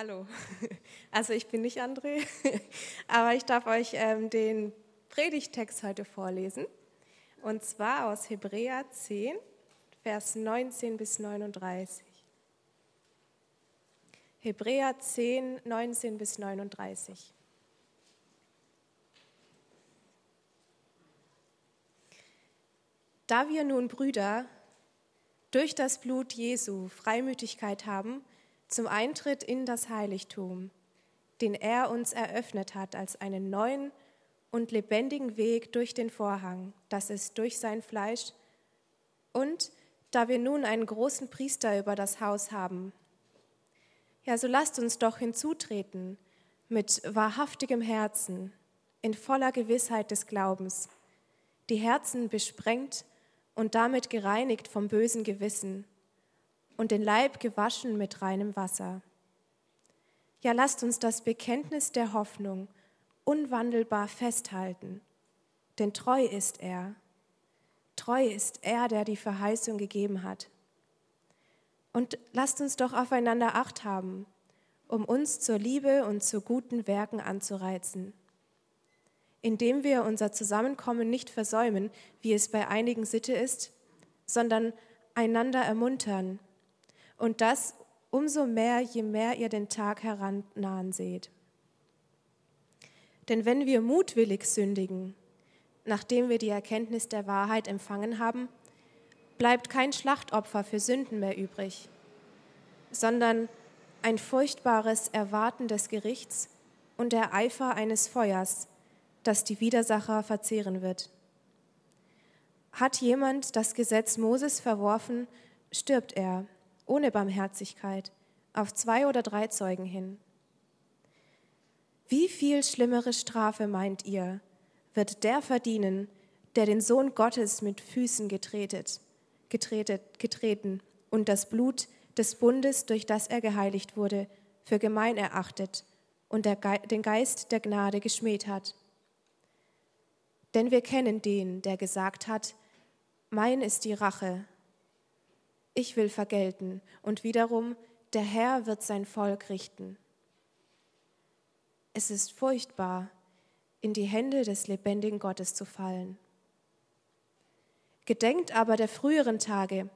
Hallo, also ich bin nicht André, aber ich darf euch ähm, den Predigtext heute vorlesen. Und zwar aus Hebräer 10, Vers 19 bis 39. Hebräer 10, 19 bis 39. Da wir nun Brüder durch das Blut Jesu Freimütigkeit haben zum Eintritt in das Heiligtum, den er uns eröffnet hat als einen neuen und lebendigen Weg durch den Vorhang, das ist durch sein Fleisch, und da wir nun einen großen Priester über das Haus haben, ja, so lasst uns doch hinzutreten mit wahrhaftigem Herzen, in voller Gewissheit des Glaubens, die Herzen besprengt und damit gereinigt vom bösen Gewissen und den Leib gewaschen mit reinem Wasser. Ja, lasst uns das Bekenntnis der Hoffnung unwandelbar festhalten, denn treu ist er. Treu ist er, der die Verheißung gegeben hat. Und lasst uns doch aufeinander acht haben, um uns zur Liebe und zu guten Werken anzureizen indem wir unser Zusammenkommen nicht versäumen, wie es bei einigen Sitte ist, sondern einander ermuntern. Und das umso mehr, je mehr ihr den Tag herannahen seht. Denn wenn wir mutwillig sündigen, nachdem wir die Erkenntnis der Wahrheit empfangen haben, bleibt kein Schlachtopfer für Sünden mehr übrig, sondern ein furchtbares Erwarten des Gerichts und der Eifer eines Feuers, das die Widersacher verzehren wird. Hat jemand das Gesetz Moses verworfen, stirbt er ohne Barmherzigkeit auf zwei oder drei Zeugen hin. Wie viel schlimmere Strafe meint ihr, wird der verdienen, der den Sohn Gottes mit Füßen getretet, getretet, getreten und das Blut des Bundes, durch das er geheiligt wurde, für gemein erachtet und den Geist der Gnade geschmäht hat? Denn wir kennen den, der gesagt hat, mein ist die Rache, ich will vergelten, und wiederum, der Herr wird sein Volk richten. Es ist furchtbar, in die Hände des lebendigen Gottes zu fallen. Gedenkt aber der früheren Tage,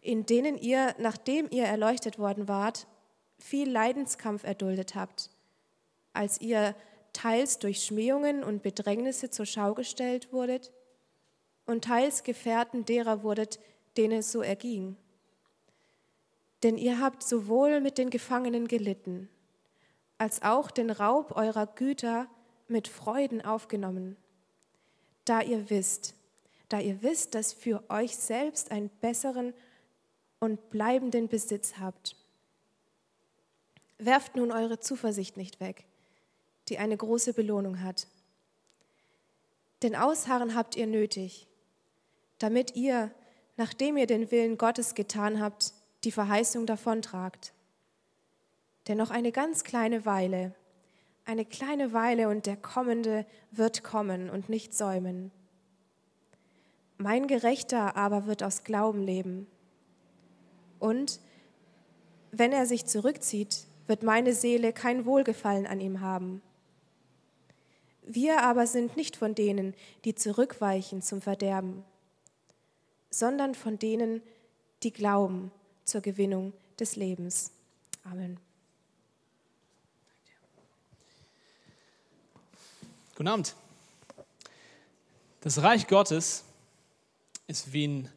in denen ihr, nachdem ihr erleuchtet worden wart, viel Leidenskampf erduldet habt, als ihr teils durch Schmähungen und Bedrängnisse zur Schau gestellt wurdet und teils Gefährten derer wurdet, denen es so erging. Denn ihr habt sowohl mit den Gefangenen gelitten, als auch den Raub eurer Güter mit Freuden aufgenommen, da ihr wisst, da ihr wisst, dass für euch selbst einen besseren und bleibenden Besitz habt. Werft nun eure Zuversicht nicht weg die eine große Belohnung hat. Denn Ausharren habt ihr nötig, damit ihr, nachdem ihr den Willen Gottes getan habt, die Verheißung davontragt. Denn noch eine ganz kleine Weile, eine kleine Weile und der Kommende wird kommen und nicht säumen. Mein Gerechter aber wird aus Glauben leben. Und wenn er sich zurückzieht, wird meine Seele kein Wohlgefallen an ihm haben. Wir aber sind nicht von denen, die zurückweichen zum Verderben, sondern von denen, die glauben zur Gewinnung des Lebens. Amen. Guten Abend. Das Reich Gottes ist wie ein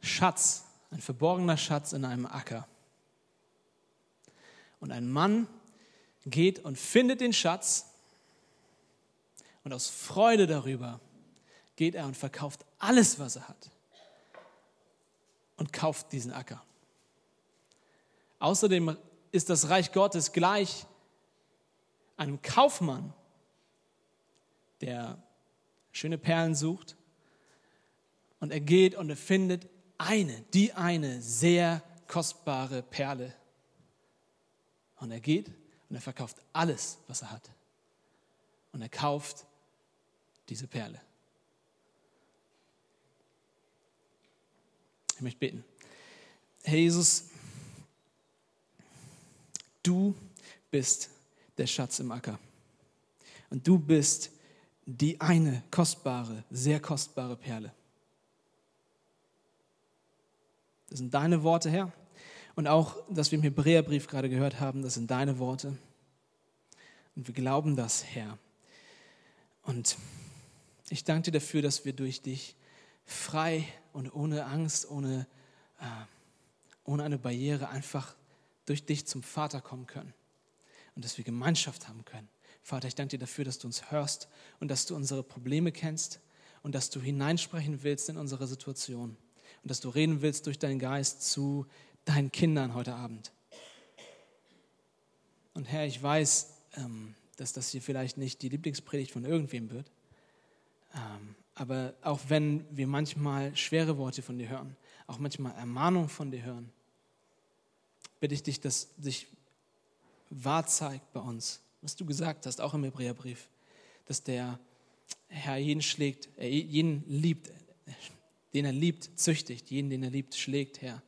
Schatz, ein verborgener Schatz in einem Acker. Und ein Mann geht und findet den Schatz und aus Freude darüber geht er und verkauft alles, was er hat und kauft diesen Acker. Außerdem ist das Reich Gottes gleich einem Kaufmann, der schöne Perlen sucht und er geht und er findet eine, die eine sehr kostbare Perle. Und er geht und er verkauft alles, was er hat. Und er kauft diese Perle. Ich möchte beten. Herr Jesus, du bist der Schatz im Acker. Und du bist die eine kostbare, sehr kostbare Perle. Das sind deine Worte, Herr. Und auch, dass wir im Hebräerbrief gerade gehört haben, das sind deine Worte. Und wir glauben das, Herr. Und ich danke dir dafür, dass wir durch dich frei und ohne Angst, ohne, äh, ohne eine Barriere einfach durch dich zum Vater kommen können. Und dass wir Gemeinschaft haben können. Vater, ich danke dir dafür, dass du uns hörst und dass du unsere Probleme kennst und dass du hineinsprechen willst in unsere Situation und dass du reden willst durch deinen Geist zu deinen Kindern heute Abend. Und Herr, ich weiß, ähm, dass das hier vielleicht nicht die Lieblingspredigt von irgendwem wird, ähm, aber auch wenn wir manchmal schwere Worte von dir hören, auch manchmal Ermahnung von dir hören, bitte ich dich, dass sich wahr zeigt bei uns, was du gesagt hast, auch im Hebräerbrief, dass der Herr jeden schlägt, äh, jeden liebt, den er liebt, züchtigt, jeden, den er liebt, schlägt, Herr.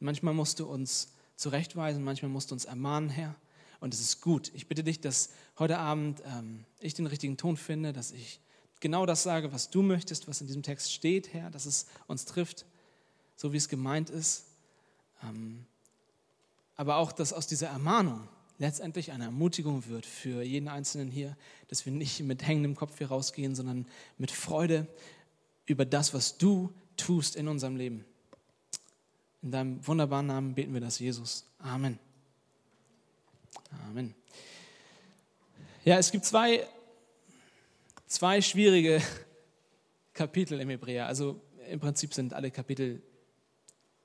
Manchmal musst du uns zurechtweisen, manchmal musst du uns ermahnen, Herr. Und es ist gut. Ich bitte dich, dass heute Abend ähm, ich den richtigen Ton finde, dass ich genau das sage, was du möchtest, was in diesem Text steht, Herr, dass es uns trifft, so wie es gemeint ist. Ähm, aber auch, dass aus dieser Ermahnung letztendlich eine Ermutigung wird für jeden Einzelnen hier, dass wir nicht mit hängendem Kopf hier rausgehen, sondern mit Freude über das, was du tust in unserem Leben. In deinem wunderbaren Namen beten wir das, Jesus. Amen. Amen. Ja, es gibt zwei, zwei schwierige Kapitel im Hebräer. Also im Prinzip sind alle Kapitel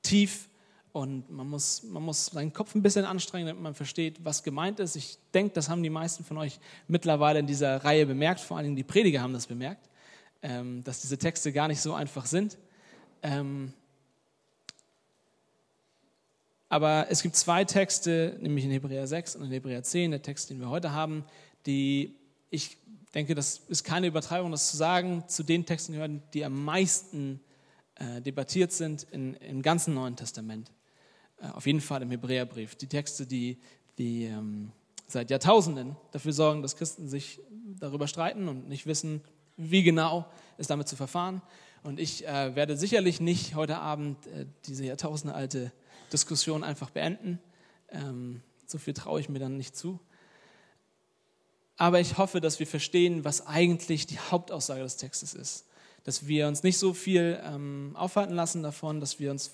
tief und man muss, man muss seinen Kopf ein bisschen anstrengen, damit man versteht, was gemeint ist. Ich denke, das haben die meisten von euch mittlerweile in dieser Reihe bemerkt. Vor allem die Prediger haben das bemerkt, ähm, dass diese Texte gar nicht so einfach sind. Ähm, aber es gibt zwei Texte, nämlich in Hebräer 6 und in Hebräer 10, der Text, den wir heute haben, die ich denke, das ist keine Übertreibung, das zu sagen, zu den Texten gehören, die am meisten äh, debattiert sind in, im ganzen Neuen Testament. Äh, auf jeden Fall im Hebräerbrief. Die Texte, die, die ähm, seit Jahrtausenden dafür sorgen, dass Christen sich darüber streiten und nicht wissen, wie genau es damit zu verfahren. Und ich äh, werde sicherlich nicht heute Abend äh, diese jahrtausendealte Diskussion einfach beenden. Ähm, so viel traue ich mir dann nicht zu. Aber ich hoffe, dass wir verstehen, was eigentlich die Hauptaussage des Textes ist. Dass wir uns nicht so viel ähm, aufhalten lassen davon, dass wir, uns,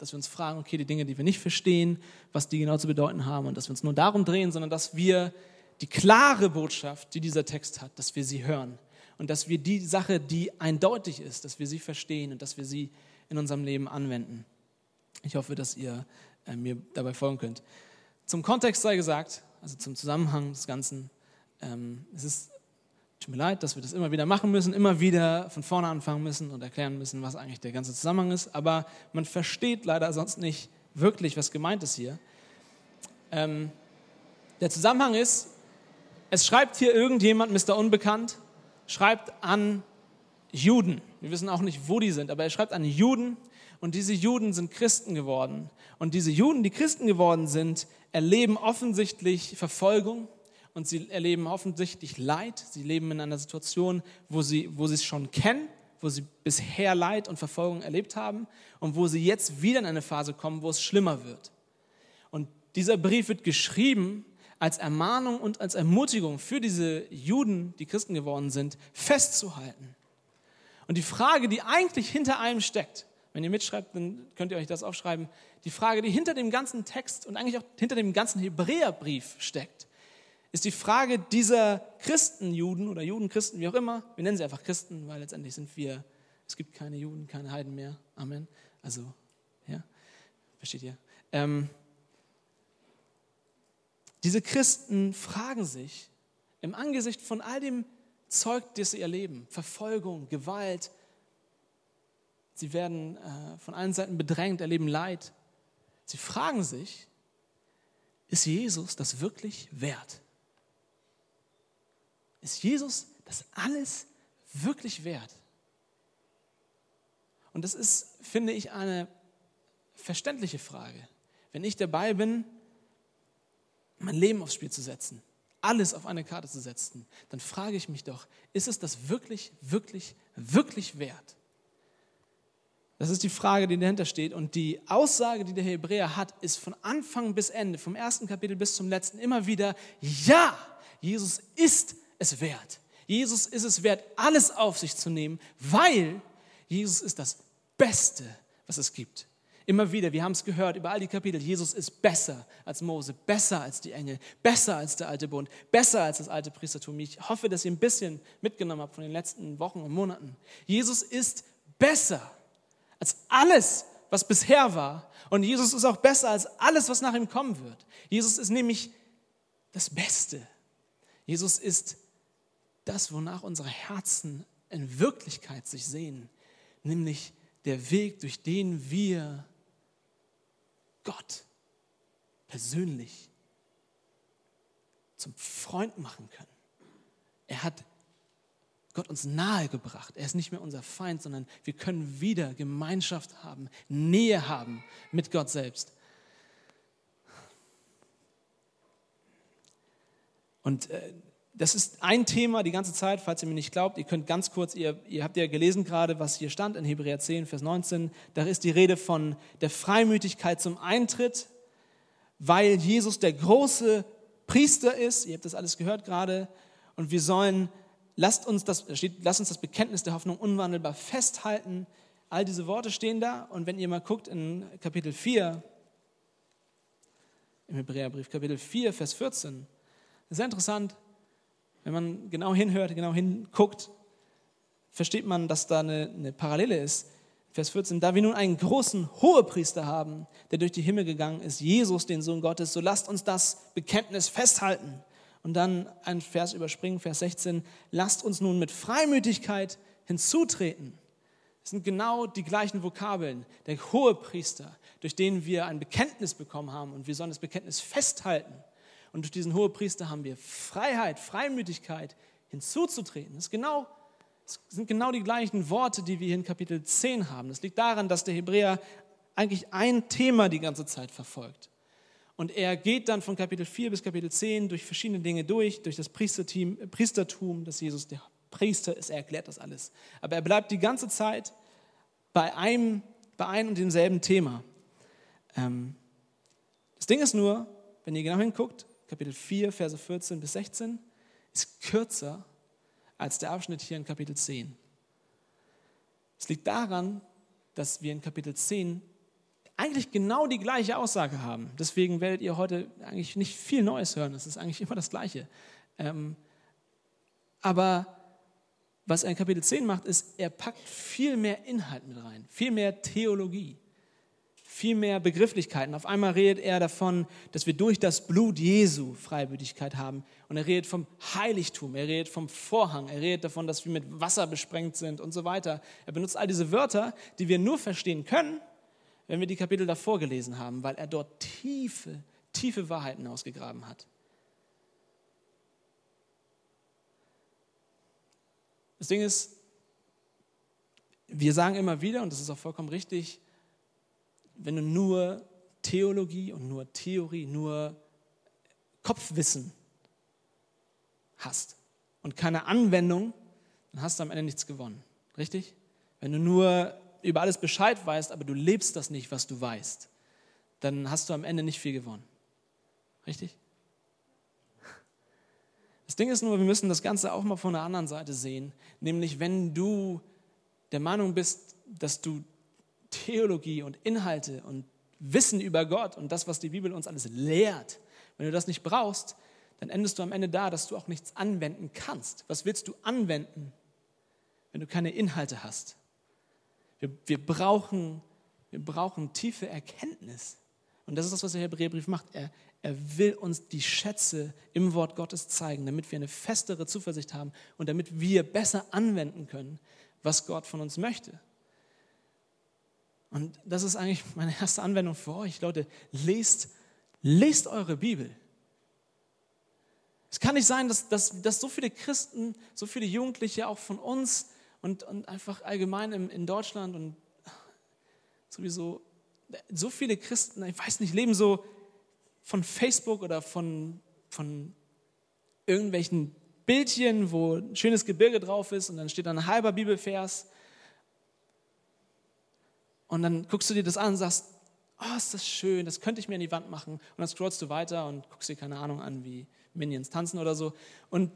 dass wir uns fragen, okay, die Dinge, die wir nicht verstehen, was die genau zu bedeuten haben und dass wir uns nur darum drehen, sondern dass wir die klare Botschaft, die dieser Text hat, dass wir sie hören und dass wir die Sache, die eindeutig ist, dass wir sie verstehen und dass wir sie in unserem Leben anwenden. Ich hoffe, dass ihr äh, mir dabei folgen könnt. Zum Kontext sei gesagt, also zum Zusammenhang des Ganzen, ähm, es ist, tut mir leid, dass wir das immer wieder machen müssen, immer wieder von vorne anfangen müssen und erklären müssen, was eigentlich der ganze Zusammenhang ist, aber man versteht leider sonst nicht wirklich, was gemeint ist hier. Ähm, der Zusammenhang ist, es schreibt hier irgendjemand, Mr. Unbekannt, schreibt an Juden. Wir wissen auch nicht, wo die sind, aber er schreibt an Juden und diese Juden sind Christen geworden. Und diese Juden, die Christen geworden sind, erleben offensichtlich Verfolgung und sie erleben offensichtlich Leid. Sie leben in einer Situation, wo sie, wo sie es schon kennen, wo sie bisher Leid und Verfolgung erlebt haben und wo sie jetzt wieder in eine Phase kommen, wo es schlimmer wird. Und dieser Brief wird geschrieben als Ermahnung und als Ermutigung für diese Juden, die Christen geworden sind, festzuhalten. Und die Frage, die eigentlich hinter allem steckt, wenn ihr mitschreibt, dann könnt ihr euch das aufschreiben. Die Frage, die hinter dem ganzen Text und eigentlich auch hinter dem ganzen Hebräerbrief steckt, ist die Frage dieser Christenjuden oder Judenchristen, wie auch immer. Wir nennen sie einfach Christen, weil letztendlich sind wir, es gibt keine Juden, keine Heiden mehr. Amen. Also, ja, versteht ihr? Ähm, diese Christen fragen sich im Angesicht von all dem Zeug, das sie erleben, Verfolgung, Gewalt, Sie werden äh, von allen Seiten bedrängt, erleben Leid. Sie fragen sich, ist Jesus das wirklich wert? Ist Jesus das alles wirklich wert? Und das ist, finde ich, eine verständliche Frage. Wenn ich dabei bin, mein Leben aufs Spiel zu setzen, alles auf eine Karte zu setzen, dann frage ich mich doch, ist es das wirklich, wirklich, wirklich wert? Das ist die Frage, die dahinter steht. Und die Aussage, die der Hebräer hat, ist von Anfang bis Ende, vom ersten Kapitel bis zum letzten, immer wieder, ja, Jesus ist es wert. Jesus ist es wert, alles auf sich zu nehmen, weil Jesus ist das Beste, was es gibt. Immer wieder, wir haben es gehört über all die Kapitel, Jesus ist besser als Mose, besser als die Engel, besser als der alte Bund, besser als das alte Priestertum. Ich hoffe, dass ihr ein bisschen mitgenommen habt von den letzten Wochen und Monaten. Jesus ist besser als alles, was bisher war. Und Jesus ist auch besser als alles, was nach ihm kommen wird. Jesus ist nämlich das Beste. Jesus ist das, wonach unsere Herzen in Wirklichkeit sich sehen, nämlich der Weg, durch den wir Gott persönlich zum Freund machen können. Er hat Gott uns nahegebracht. Er ist nicht mehr unser Feind, sondern wir können wieder Gemeinschaft haben, Nähe haben mit Gott selbst. Und äh, das ist ein Thema die ganze Zeit, falls ihr mir nicht glaubt. Ihr könnt ganz kurz, ihr, ihr habt ja gelesen gerade, was hier stand in Hebräer 10, Vers 19. Da ist die Rede von der Freimütigkeit zum Eintritt, weil Jesus der große Priester ist. Ihr habt das alles gehört gerade. Und wir sollen lasst uns das, steht, lasst uns das Bekenntnis der Hoffnung unwandelbar festhalten. All diese Worte stehen da und wenn ihr mal guckt in Kapitel 4, im Hebräerbrief, Kapitel 4, Vers 14, sehr interessant, wenn man genau hinhört, genau hinguckt, versteht man, dass da eine, eine Parallele ist. Vers 14, da wir nun einen großen Hohepriester haben, der durch die Himmel gegangen ist, Jesus, den Sohn Gottes, so lasst uns das Bekenntnis festhalten. Und dann ein Vers überspringen, Vers 16. Lasst uns nun mit Freimütigkeit hinzutreten. Das sind genau die gleichen Vokabeln. Der hohe Priester, durch den wir ein Bekenntnis bekommen haben und wir sollen das Bekenntnis festhalten. Und durch diesen hohen Priester haben wir Freiheit, Freimütigkeit hinzuzutreten. Das, genau, das sind genau die gleichen Worte, die wir hier in Kapitel 10 haben. Das liegt daran, dass der Hebräer eigentlich ein Thema die ganze Zeit verfolgt. Und er geht dann von Kapitel 4 bis Kapitel 10 durch verschiedene Dinge durch, durch das Priesterteam, Priestertum, dass Jesus der Priester ist. Er erklärt das alles. Aber er bleibt die ganze Zeit bei einem, bei einem und demselben Thema. Ähm, das Ding ist nur, wenn ihr genau hinguckt, Kapitel 4, Verse 14 bis 16, ist kürzer als der Abschnitt hier in Kapitel 10. Es liegt daran, dass wir in Kapitel 10 eigentlich genau die gleiche Aussage haben. Deswegen werdet ihr heute eigentlich nicht viel Neues hören. Es ist eigentlich immer das Gleiche. Ähm, aber was er in Kapitel 10 macht, ist, er packt viel mehr Inhalt mit rein, viel mehr Theologie, viel mehr Begrifflichkeiten. Auf einmal redet er davon, dass wir durch das Blut Jesu Freibütigkeit haben. Und er redet vom Heiligtum, er redet vom Vorhang, er redet davon, dass wir mit Wasser besprengt sind und so weiter. Er benutzt all diese Wörter, die wir nur verstehen können, wenn wir die Kapitel davor gelesen haben, weil er dort tiefe, tiefe Wahrheiten ausgegraben hat. Das Ding ist, wir sagen immer wieder, und das ist auch vollkommen richtig, wenn du nur Theologie und nur Theorie, nur Kopfwissen hast und keine Anwendung, dann hast du am Ende nichts gewonnen. Richtig? Wenn du nur über alles Bescheid weißt, aber du lebst das nicht, was du weißt, dann hast du am Ende nicht viel gewonnen. Richtig? Das Ding ist nur, wir müssen das Ganze auch mal von der anderen Seite sehen, nämlich wenn du der Meinung bist, dass du Theologie und Inhalte und Wissen über Gott und das, was die Bibel uns alles lehrt, wenn du das nicht brauchst, dann endest du am Ende da, dass du auch nichts anwenden kannst. Was willst du anwenden, wenn du keine Inhalte hast? Wir, wir, brauchen, wir brauchen tiefe Erkenntnis. Und das ist das, was der Hebräerbrief macht. Er, er will uns die Schätze im Wort Gottes zeigen, damit wir eine festere Zuversicht haben und damit wir besser anwenden können, was Gott von uns möchte. Und das ist eigentlich meine erste Anwendung für euch. Leute, lest, lest eure Bibel. Es kann nicht sein, dass, dass, dass so viele Christen, so viele Jugendliche auch von uns und, und einfach allgemein in, in Deutschland und sowieso so viele Christen, ich weiß nicht, leben so, von Facebook oder von, von irgendwelchen Bildchen, wo ein schönes Gebirge drauf ist und dann steht da ein halber Bibelvers. Und dann guckst du dir das an und sagst, oh, ist das schön, das könnte ich mir an die Wand machen. Und dann scrollst du weiter und guckst dir keine Ahnung an, wie Minions tanzen oder so. Und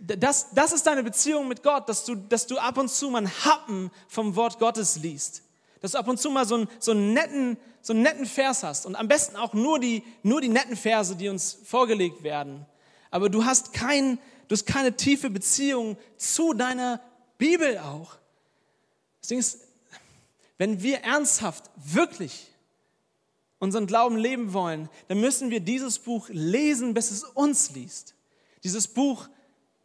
das, das ist deine Beziehung mit Gott, dass du, dass du ab und zu mal einen Happen vom Wort Gottes liest. Dass du ab und zu mal so einen, so einen, netten, so einen netten Vers hast. Und am besten auch nur die, nur die netten Verse, die uns vorgelegt werden. Aber du hast, kein, du hast keine tiefe Beziehung zu deiner Bibel auch. Ding ist, wenn wir ernsthaft, wirklich unseren Glauben leben wollen, dann müssen wir dieses Buch lesen, bis es uns liest. Dieses Buch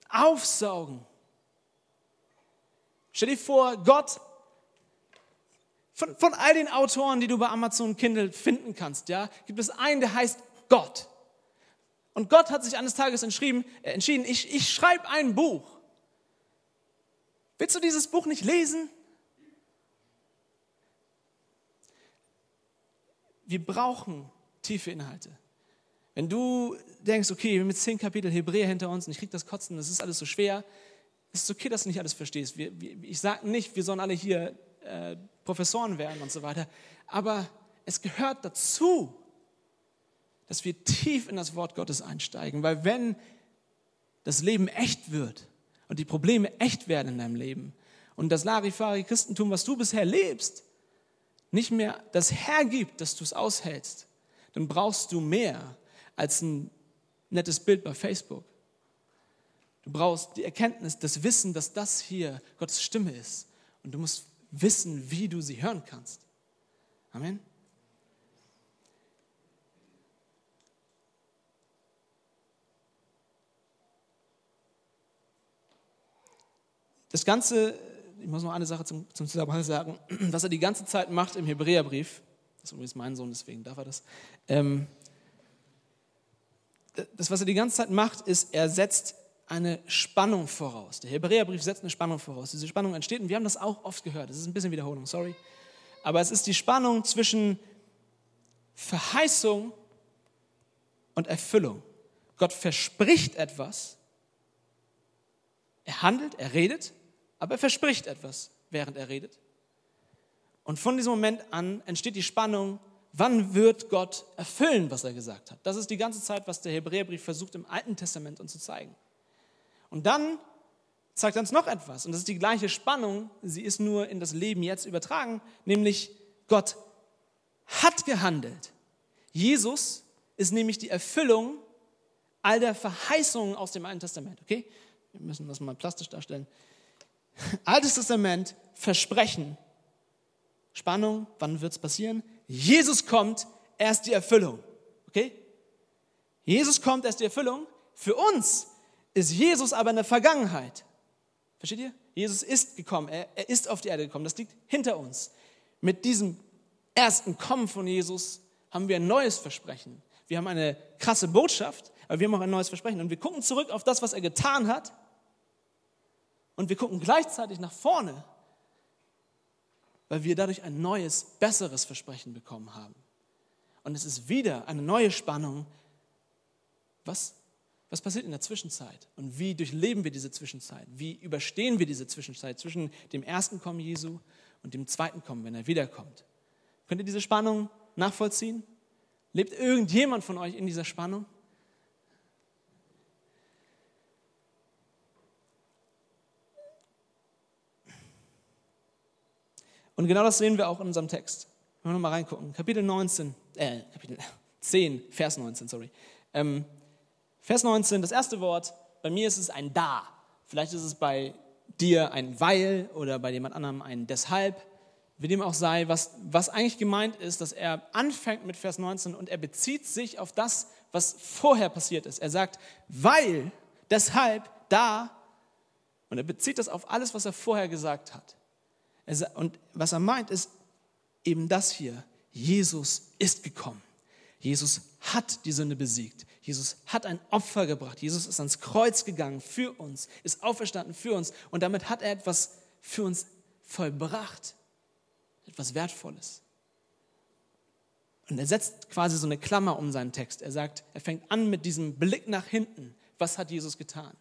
aufsaugen. Stell dir vor, Gott, von, von all den Autoren, die du bei Amazon Kindle finden kannst, ja, gibt es einen, der heißt Gott. Und Gott hat sich eines Tages entschieden, äh, entschieden ich, ich schreibe ein Buch. Willst du dieses Buch nicht lesen? Wir brauchen tiefe Inhalte. Wenn du denkst, okay, wir haben jetzt zehn Kapitel Hebräer hinter uns und ich kriege das Kotzen, das ist alles so schwer, es ist okay, dass du nicht alles verstehst. Wir, wir, ich sage nicht, wir sollen alle hier äh, Professoren werden und so weiter, aber es gehört dazu, dass wir tief in das Wort Gottes einsteigen, weil wenn das Leben echt wird und die Probleme echt werden in deinem Leben und das Larifari-Christentum, was du bisher lebst, nicht mehr das hergibt, dass du es aushältst, dann brauchst du mehr als ein nettes Bild bei Facebook. Du brauchst die Erkenntnis, das Wissen, dass das hier Gottes Stimme ist. Und du musst wissen, wie du sie hören kannst. Amen. Das Ganze, ich muss noch eine Sache zum, zum Zusammenhang sagen, was er die ganze Zeit macht im Hebräerbrief, das ist übrigens mein Sohn, deswegen darf er das, ähm, das, was er die ganze Zeit macht, ist, er setzt eine Spannung voraus. Der Hebräerbrief setzt eine Spannung voraus. Diese Spannung entsteht, und wir haben das auch oft gehört, das ist ein bisschen Wiederholung, sorry. Aber es ist die Spannung zwischen Verheißung und Erfüllung. Gott verspricht etwas, er handelt, er redet, aber er verspricht etwas, während er redet. Und von diesem Moment an entsteht die Spannung wann wird Gott erfüllen, was er gesagt hat? Das ist die ganze Zeit, was der Hebräerbrief versucht im Alten Testament uns zu zeigen. Und dann zeigt uns noch etwas, und das ist die gleiche Spannung, sie ist nur in das Leben jetzt übertragen, nämlich Gott hat gehandelt. Jesus ist nämlich die Erfüllung all der Verheißungen aus dem Alten Testament. Okay? Wir müssen das mal plastisch darstellen. Altes Testament, Versprechen, Spannung, wann wird es passieren? Jesus kommt, er ist die Erfüllung. Okay? Jesus kommt, er ist die Erfüllung. Für uns ist Jesus aber in der Vergangenheit. Versteht ihr? Jesus ist gekommen, er, er ist auf die Erde gekommen. Das liegt hinter uns. Mit diesem ersten Kommen von Jesus haben wir ein neues Versprechen. Wir haben eine krasse Botschaft, aber wir haben auch ein neues Versprechen. Und wir gucken zurück auf das, was er getan hat. Und wir gucken gleichzeitig nach vorne weil wir dadurch ein neues, besseres Versprechen bekommen haben. Und es ist wieder eine neue Spannung. Was, was passiert in der Zwischenzeit? Und wie durchleben wir diese Zwischenzeit? Wie überstehen wir diese Zwischenzeit zwischen dem ersten Kommen Jesu und dem zweiten Kommen, wenn er wiederkommt? Könnt ihr diese Spannung nachvollziehen? Lebt irgendjemand von euch in dieser Spannung? Und genau das sehen wir auch in unserem Text. Wenn wir mal reingucken. Kapitel 19, äh, Kapitel 10, Vers 19, sorry. Ähm, Vers 19, das erste Wort, bei mir ist es ein Da. Vielleicht ist es bei dir ein Weil oder bei jemand anderem ein Deshalb. Wie dem auch sei, was, was eigentlich gemeint ist, dass er anfängt mit Vers 19 und er bezieht sich auf das, was vorher passiert ist. Er sagt, weil, deshalb, da. Und er bezieht das auf alles, was er vorher gesagt hat. Und was er meint, ist eben das hier. Jesus ist gekommen. Jesus hat die Sünde besiegt. Jesus hat ein Opfer gebracht. Jesus ist ans Kreuz gegangen für uns, ist auferstanden für uns. Und damit hat er etwas für uns vollbracht. Etwas Wertvolles. Und er setzt quasi so eine Klammer um seinen Text. Er sagt, er fängt an mit diesem Blick nach hinten. Was hat Jesus getan?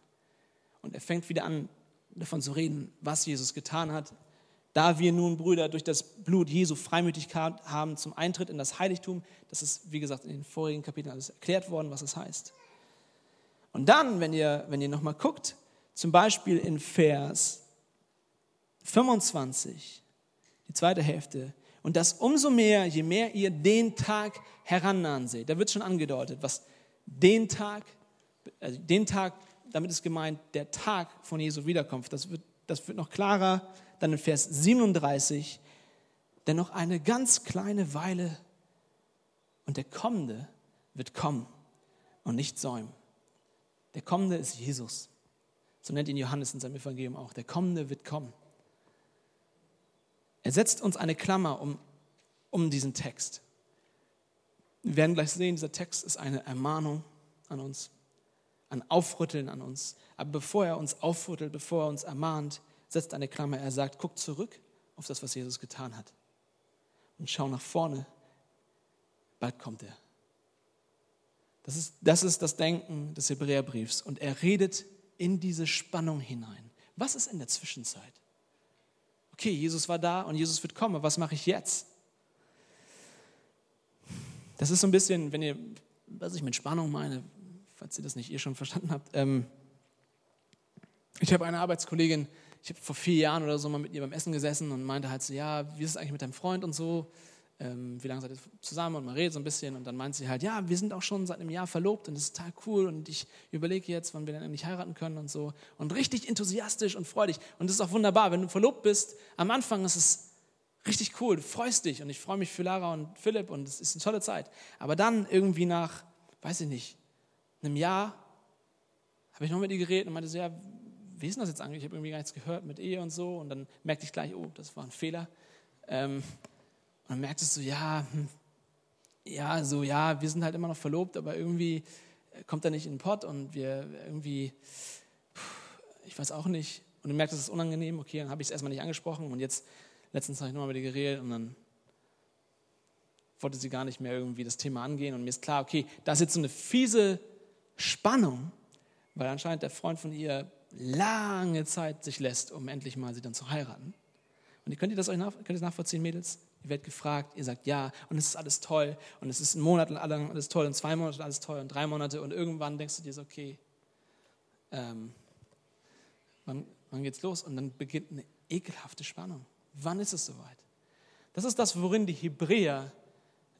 Und er fängt wieder an, davon zu reden, was Jesus getan hat. Da wir nun, Brüder, durch das Blut Jesu Freimütigkeit haben zum Eintritt in das Heiligtum, das ist, wie gesagt, in den vorigen Kapiteln alles erklärt worden, was es das heißt. Und dann, wenn ihr, wenn ihr nochmal guckt, zum Beispiel in Vers 25, die zweite Hälfte, und das umso mehr, je mehr ihr den Tag herannahen seht. Da wird schon angedeutet, was den Tag, also den Tag, damit ist gemeint der Tag von Jesu Wiederkunft. Das wird, das wird noch klarer. Dann in Vers 37, denn noch eine ganz kleine Weile und der Kommende wird kommen und nicht säumen. Der Kommende ist Jesus. So nennt ihn Johannes in seinem Evangelium auch. Der Kommende wird kommen. Er setzt uns eine Klammer um, um diesen Text. Wir werden gleich sehen, dieser Text ist eine Ermahnung an uns, ein Aufrütteln an uns. Aber bevor er uns aufrüttelt, bevor er uns ermahnt, setzt eine Klammer. Er sagt, guck zurück auf das, was Jesus getan hat. Und schau nach vorne. Bald kommt er. Das ist, das ist das Denken des Hebräerbriefs. Und er redet in diese Spannung hinein. Was ist in der Zwischenzeit? Okay, Jesus war da und Jesus wird kommen, was mache ich jetzt? Das ist so ein bisschen, wenn ihr, was ich mit Spannung meine, falls ihr das nicht ihr schon verstanden habt. Ähm, ich habe eine Arbeitskollegin, ich habe vor vier Jahren oder so mal mit ihr beim Essen gesessen und meinte halt so, ja, wie ist es eigentlich mit deinem Freund und so? ähm, wie lange seid ihr zusammen? Und man redet so ein bisschen und dann meint sie halt, ja, wir sind auch schon seit einem Jahr verlobt und das ist total cool und ich überlege jetzt, wann wir dann endlich heiraten können und so. Und richtig enthusiastisch und freudig. Und das ist auch wunderbar, wenn du verlobt bist, am Anfang ist es richtig cool, du freust dich. Und ich freue mich für Lara und Philipp und es ist eine tolle Zeit, aber dann irgendwie nach, weiß ich nicht, einem Jahr habe ich noch mit ihr geredet und meinte so, ja, wie ist das jetzt eigentlich? Ich habe irgendwie gar nichts gehört mit Ehe und so und dann merkte ich gleich, oh, das war ein Fehler. Ähm, und dann merktest du, ja, hm, ja, so, ja, wir sind halt immer noch verlobt, aber irgendwie kommt er nicht in den Pott und wir irgendwie, ich weiß auch nicht. Und du merkst, es ist unangenehm, okay, dann habe ich es erstmal nicht angesprochen und jetzt, letztens habe ich nochmal mit ihr geredet und dann wollte sie gar nicht mehr irgendwie das Thema angehen und mir ist klar, okay, da ist jetzt so eine fiese Spannung, weil anscheinend der Freund von ihr lange Zeit sich lässt, um endlich mal sie dann zu heiraten. Und könnt ihr das euch nach, könnt ihr nachvollziehen, Mädels? Ihr werdet gefragt, ihr sagt ja und es ist alles toll und es ist ein Monat lang alles toll und zwei Monate alles toll und drei Monate und irgendwann denkst du dir so, okay, ähm, wann, wann geht's los? Und dann beginnt eine ekelhafte Spannung. Wann ist es soweit? Das ist das, worin die Hebräer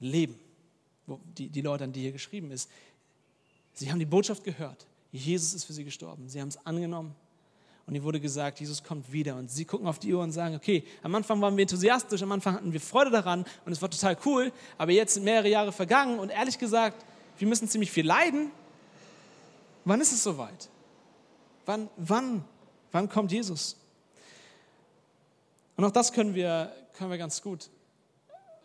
leben, die, die Leute, an die hier geschrieben ist. Sie haben die Botschaft gehört. Jesus ist für sie gestorben. Sie haben es angenommen und ihr wurde gesagt, Jesus kommt wieder. Und sie gucken auf die Uhr und sagen, okay, am Anfang waren wir enthusiastisch, am Anfang hatten wir Freude daran und es war total cool, aber jetzt sind mehrere Jahre vergangen und ehrlich gesagt, wir müssen ziemlich viel leiden. Wann ist es soweit? Wann, wann, wann kommt Jesus? Und auch das können wir, können wir ganz gut,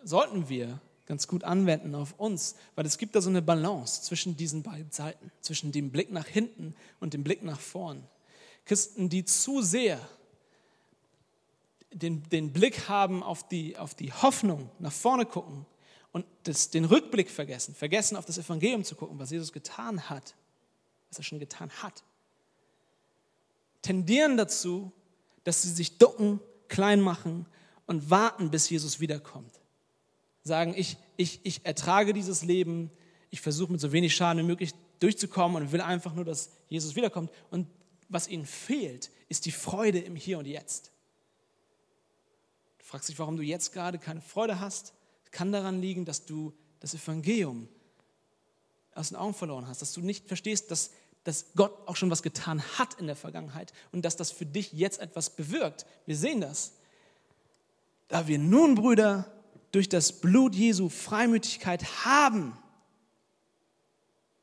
sollten wir ganz gut anwenden auf uns, weil es gibt da so eine Balance zwischen diesen beiden Seiten, zwischen dem Blick nach hinten und dem Blick nach vorn. Christen, die zu sehr den, den Blick haben auf die, auf die Hoffnung, nach vorne gucken und das, den Rückblick vergessen, vergessen auf das Evangelium zu gucken, was Jesus getan hat, was er schon getan hat, tendieren dazu, dass sie sich ducken, klein machen und warten, bis Jesus wiederkommt. Sagen, ich, ich, ich ertrage dieses Leben, ich versuche mit so wenig Schaden wie möglich durchzukommen und will einfach nur, dass Jesus wiederkommt. Und was ihnen fehlt, ist die Freude im Hier und Jetzt. Du fragst dich, warum du jetzt gerade keine Freude hast. Es kann daran liegen, dass du das Evangelium aus den Augen verloren hast, dass du nicht verstehst, dass, dass Gott auch schon was getan hat in der Vergangenheit und dass das für dich jetzt etwas bewirkt. Wir sehen das. Da wir nun, Brüder, durch das Blut Jesu Freimütigkeit haben,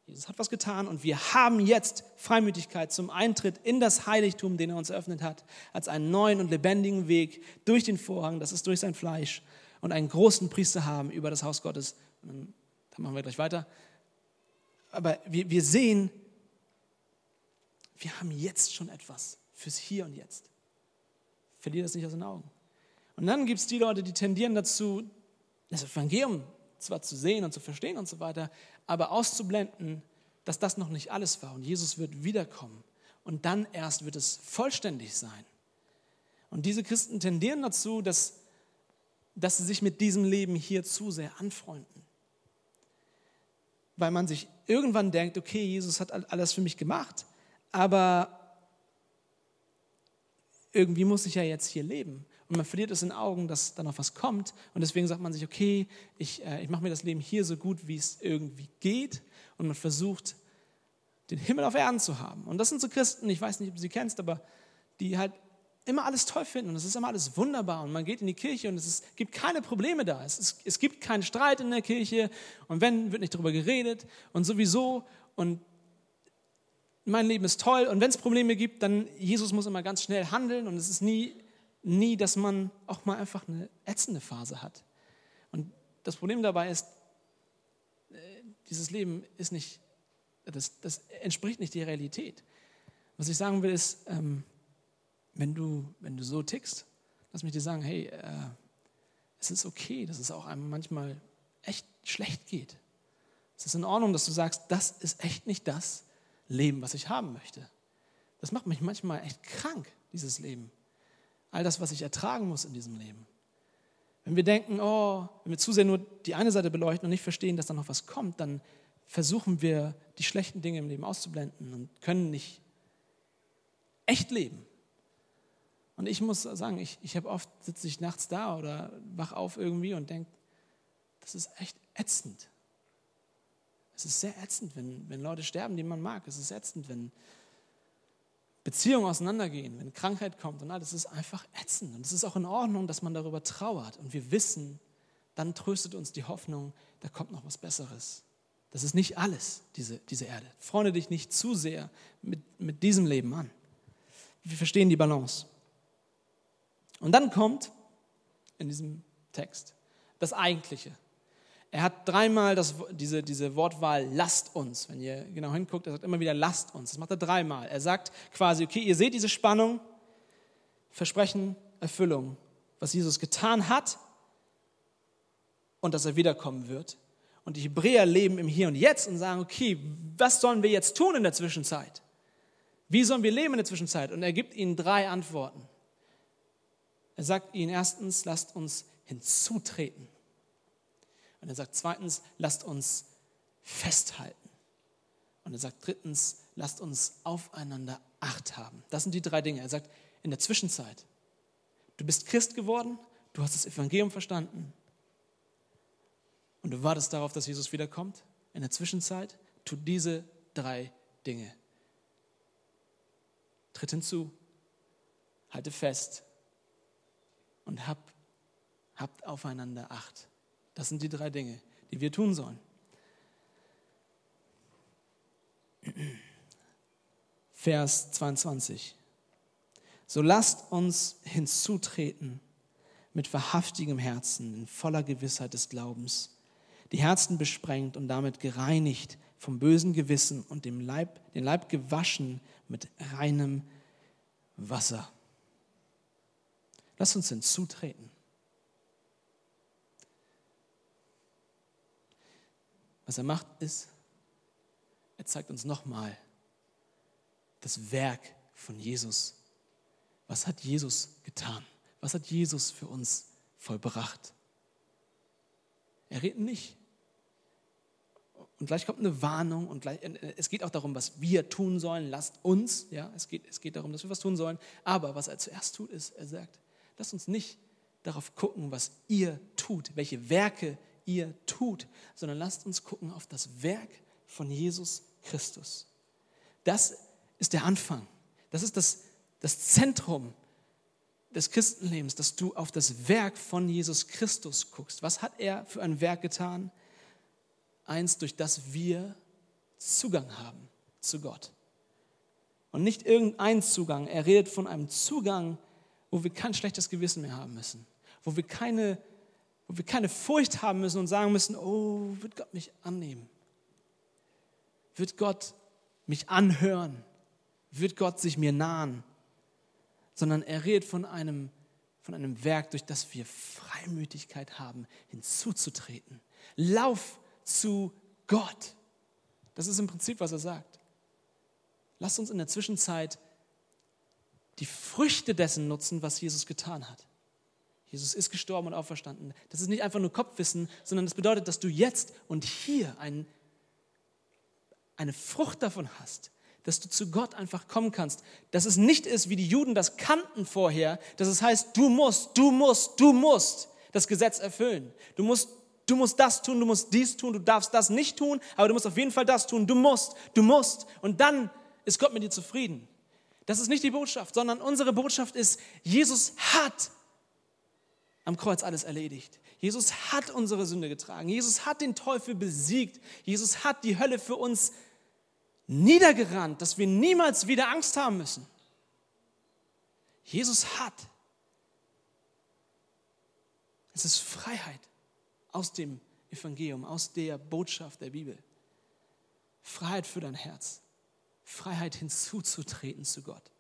Jesus hat was getan und wir haben jetzt Freimütigkeit zum Eintritt in das Heiligtum, den er uns eröffnet hat, als einen neuen und lebendigen Weg durch den Vorhang, das ist durch sein Fleisch, und einen großen Priester haben über das Haus Gottes. Dann machen wir gleich weiter. Aber wir, wir sehen, wir haben jetzt schon etwas fürs Hier und Jetzt. Verliere das nicht aus den Augen. Und dann gibt es die Leute, die tendieren dazu, das Evangelium zwar zu sehen und zu verstehen und so weiter, aber auszublenden, dass das noch nicht alles war und Jesus wird wiederkommen und dann erst wird es vollständig sein. Und diese Christen tendieren dazu, dass, dass sie sich mit diesem Leben hier zu sehr anfreunden. Weil man sich irgendwann denkt, okay, Jesus hat alles für mich gemacht, aber irgendwie muss ich ja jetzt hier leben. Und man verliert es in Augen, dass da noch was kommt. Und deswegen sagt man sich, okay, ich, äh, ich mache mir das Leben hier so gut, wie es irgendwie geht. Und man versucht, den Himmel auf Erden zu haben. Und das sind so Christen, ich weiß nicht, ob du sie kennst, aber die halt immer alles toll finden und es ist immer alles wunderbar und man geht in die Kirche und es ist, gibt keine Probleme da. Es, ist, es gibt keinen Streit in der Kirche und wenn, wird nicht darüber geredet und sowieso und mein Leben ist toll und wenn es Probleme gibt, dann Jesus muss immer ganz schnell handeln und es ist nie, nie, dass man auch mal einfach eine ätzende Phase hat. Und das Problem dabei ist, äh, dieses Leben ist nicht das, das entspricht nicht der Realität. Was ich sagen will, ist, ähm, wenn, du, wenn du so tickst, lass mich dir sagen, hey, äh, es ist okay, dass es auch einem manchmal echt schlecht geht. Es ist in Ordnung, dass du sagst, das ist echt nicht das Leben, was ich haben möchte. Das macht mich manchmal echt krank, dieses Leben. All das, was ich ertragen muss in diesem Leben. Wenn wir denken, oh, wenn wir zu sehr nur die eine Seite beleuchten und nicht verstehen, dass da noch was kommt, dann versuchen wir, die schlechten Dinge im Leben auszublenden und können nicht echt leben. Und ich muss sagen, ich, ich habe oft, sitze ich nachts da oder wach auf irgendwie und denke, das ist echt ätzend. Es ist sehr ätzend, wenn, wenn Leute sterben, die man mag. Es ist ätzend, wenn Beziehungen auseinandergehen, wenn Krankheit kommt und all das ist einfach ätzend. Und es ist auch in Ordnung, dass man darüber trauert. Und wir wissen, dann tröstet uns die Hoffnung, da kommt noch was Besseres. Das ist nicht alles, diese, diese Erde. Freunde dich nicht zu sehr mit, mit diesem Leben an. Wir verstehen die Balance. Und dann kommt in diesem Text das Eigentliche. Er hat dreimal das, diese, diese Wortwahl lasst uns. Wenn ihr genau hinguckt, er sagt immer wieder lasst uns. Das macht er dreimal. Er sagt quasi, okay, ihr seht diese Spannung, Versprechen, Erfüllung, was Jesus getan hat und dass er wiederkommen wird. Und die Hebräer leben im Hier und Jetzt und sagen, okay, was sollen wir jetzt tun in der Zwischenzeit? Wie sollen wir leben in der Zwischenzeit? Und er gibt ihnen drei Antworten. Er sagt ihnen erstens, lasst uns hinzutreten. Und er sagt zweitens, lasst uns festhalten. Und er sagt drittens, lasst uns aufeinander Acht haben. Das sind die drei Dinge. Er sagt, in der Zwischenzeit, du bist Christ geworden, du hast das Evangelium verstanden, und du wartest darauf, dass Jesus wiederkommt, in der Zwischenzeit, tu diese drei Dinge. Tritt hinzu, halte fest und hab, habt aufeinander Acht. Das sind die drei Dinge, die wir tun sollen. Vers 22. So lasst uns hinzutreten mit wahrhaftigem Herzen, in voller Gewissheit des Glaubens die Herzen besprengt und damit gereinigt vom bösen Gewissen und dem Leib, den Leib gewaschen mit reinem Wasser. Lass uns hinzutreten. Was er macht ist, er zeigt uns nochmal das Werk von Jesus. Was hat Jesus getan? Was hat Jesus für uns vollbracht? Er redet nicht und gleich kommt eine Warnung und gleich, es geht auch darum, was wir tun sollen. Lasst uns, ja, es geht, es geht darum, dass wir was tun sollen. Aber was er zuerst tut, ist, er sagt, lasst uns nicht darauf gucken, was ihr tut, welche Werke ihr tut, sondern lasst uns gucken auf das Werk von Jesus Christus. Das ist der Anfang. Das ist das, das Zentrum des Christenlebens, dass du auf das Werk von Jesus Christus guckst. Was hat er für ein Werk getan? eins, durch das wir Zugang haben zu Gott. Und nicht irgendein Zugang. Er redet von einem Zugang, wo wir kein schlechtes Gewissen mehr haben müssen. Wo wir keine, wo wir keine Furcht haben müssen und sagen müssen, oh, wird Gott mich annehmen? Wird Gott mich anhören? Wird Gott sich mir nahen? Sondern er redet von einem, von einem Werk, durch das wir Freimütigkeit haben, hinzuzutreten Lauf zu Gott. Das ist im Prinzip, was er sagt. Lasst uns in der Zwischenzeit die Früchte dessen nutzen, was Jesus getan hat. Jesus ist gestorben und auferstanden. Das ist nicht einfach nur Kopfwissen, sondern das bedeutet, dass du jetzt und hier ein, eine Frucht davon hast, dass du zu Gott einfach kommen kannst. Dass es nicht ist, wie die Juden das kannten vorher, dass es heißt, du musst, du musst, du musst das Gesetz erfüllen. Du musst, du musst das tun, du musst dies tun, du darfst das nicht tun, aber du musst auf jeden Fall das tun. Du musst, du musst. Und dann ist Gott mit dir zufrieden. Das ist nicht die Botschaft, sondern unsere Botschaft ist, Jesus hat am Kreuz alles erledigt. Jesus hat unsere Sünde getragen. Jesus hat den Teufel besiegt. Jesus hat die Hölle für uns niedergerannt, dass wir niemals wieder Angst haben müssen. Jesus hat. Es ist Freiheit aus dem Evangelium, aus der Botschaft der Bibel. Freiheit für dein Herz. Freiheit hinzuzutreten zu Gott.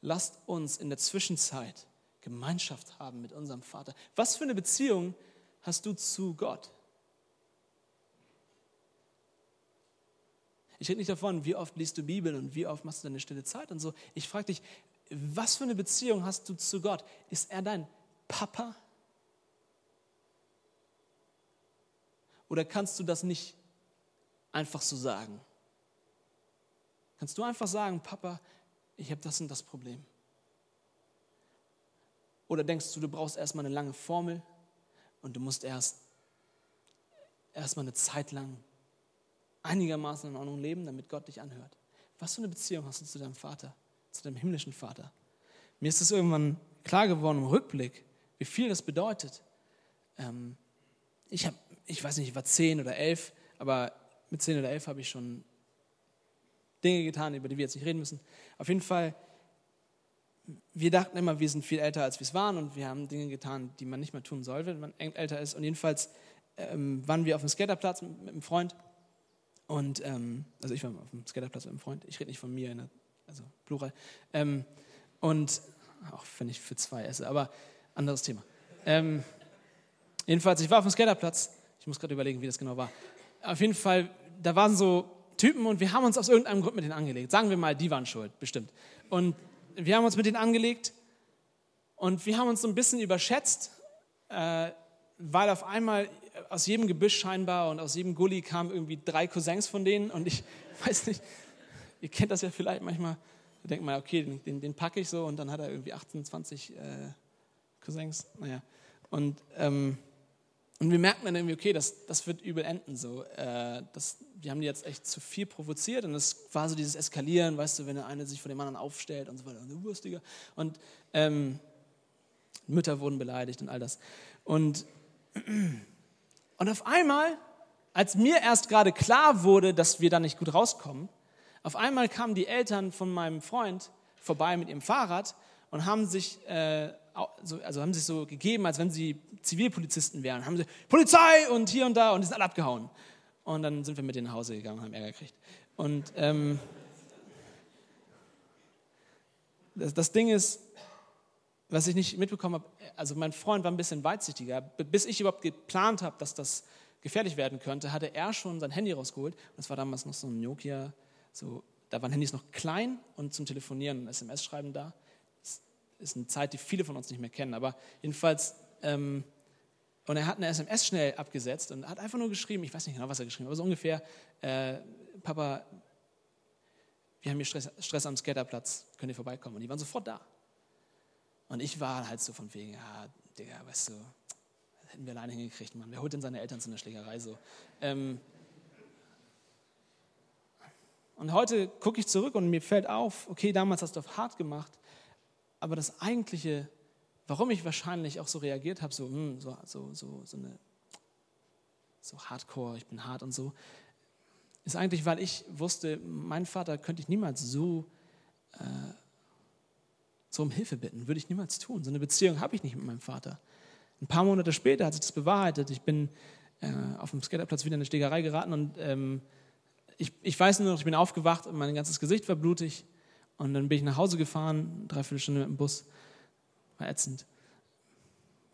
Lasst uns in der Zwischenzeit Gemeinschaft haben mit unserem Vater. Was für eine Beziehung hast du zu Gott? Ich rede nicht davon, wie oft liest du Bibel und wie oft machst du deine stille Zeit und so. Ich frage dich, was für eine Beziehung hast du zu Gott? Ist er dein Papa? Oder kannst du das nicht einfach so sagen? Kannst du einfach sagen, Papa, ich habe das und das Problem? Oder denkst du, du brauchst erstmal eine lange Formel und du musst erst erstmal eine Zeit lang einigermaßen in Ordnung leben, damit Gott dich anhört? Was für eine Beziehung hast du zu deinem Vater, zu deinem himmlischen Vater? Mir ist es irgendwann klar geworden im Rückblick, wie viel das bedeutet. Ähm, ich, hab, ich weiß nicht, ich war zehn oder elf, aber mit zehn oder elf habe ich schon Dinge getan, über die wir jetzt nicht reden müssen. Auf jeden Fall, wir dachten immer, wir sind viel älter, als wir es waren und wir haben Dinge getan, die man nicht mehr tun soll, wenn man älter ist. Und jedenfalls ähm, waren wir auf dem Skaterplatz mit, mit einem Freund und, ähm, also ich war auf dem Skaterplatz mit einem Freund, ich rede nicht von mir, der, also Plural. Ähm, und, auch wenn ich für zwei esse, aber anderes Thema. Ähm, jedenfalls, ich war auf dem Skaterplatz, ich muss gerade überlegen, wie das genau war. Auf jeden Fall, da waren so Typen und wir haben uns aus irgendeinem Grund mit denen angelegt. Sagen wir mal, die waren schuld, bestimmt. Und wir haben uns mit denen angelegt und wir haben uns so ein bisschen überschätzt, äh, weil auf einmal aus jedem Gebüsch scheinbar und aus jedem Gully kamen irgendwie drei Cousins von denen und ich weiß nicht, ihr kennt das ja vielleicht manchmal, da denkt man, okay, den, den, den packe ich so und dann hat er irgendwie 18, 20 äh, Cousins, naja. Und ähm, und wir merken dann irgendwie, okay, das, das wird übel enden. So. Äh, das, wir haben die jetzt echt zu viel provoziert und es war so dieses Eskalieren, weißt du, wenn der eine sich vor dem anderen aufstellt und so weiter, und du Wurstiger. Und ähm, Mütter wurden beleidigt und all das. Und, und auf einmal, als mir erst gerade klar wurde, dass wir da nicht gut rauskommen, auf einmal kamen die Eltern von meinem Freund vorbei mit ihrem Fahrrad und haben sich äh, also haben sich so gegeben, als wenn sie Zivilpolizisten wären. Haben sie Polizei und hier und da und die sind alle abgehauen. Und dann sind wir mit denen nach Hause gegangen und haben Ärger gekriegt. Und ähm, das, das Ding ist, was ich nicht mitbekommen habe, also mein Freund war ein bisschen weitsichtiger. Bis ich überhaupt geplant habe, dass das gefährlich werden könnte, hatte er schon sein Handy rausgeholt. Das war damals noch so ein Nokia, so, da waren Handys noch klein und zum Telefonieren und SMS-Schreiben da ist eine Zeit, die viele von uns nicht mehr kennen. Aber jedenfalls, ähm, und er hat eine SMS schnell abgesetzt und hat einfach nur geschrieben, ich weiß nicht genau, was er geschrieben hat, aber so ungefähr, äh, Papa, wir haben hier Stress, Stress am Skaterplatz, könnt ihr vorbeikommen? Und die waren sofort da. Und ich war halt so von wegen, ja, Digga, weißt du, hätten wir alleine hingekriegt, Mann. Wer holt denn seine Eltern zu einer Schlägerei so? Ähm, und heute gucke ich zurück und mir fällt auf, okay, damals hast du auf hart gemacht, aber das eigentliche, warum ich wahrscheinlich auch so reagiert habe, so, hm, so, so, so, so, eine, so hardcore, ich bin hart und so, ist eigentlich, weil ich wusste, meinen Vater könnte ich niemals so, äh, so um Hilfe bitten, würde ich niemals tun. So eine Beziehung habe ich nicht mit meinem Vater. Ein paar Monate später hat sich das bewahrheitet. Ich bin äh, auf dem Skaterplatz wieder in eine Stegerei geraten und ähm, ich, ich weiß nur noch, ich bin aufgewacht und mein ganzes Gesicht war blutig. Und dann bin ich nach Hause gefahren, dreiviertel Stunde mit dem Bus. War ätzend,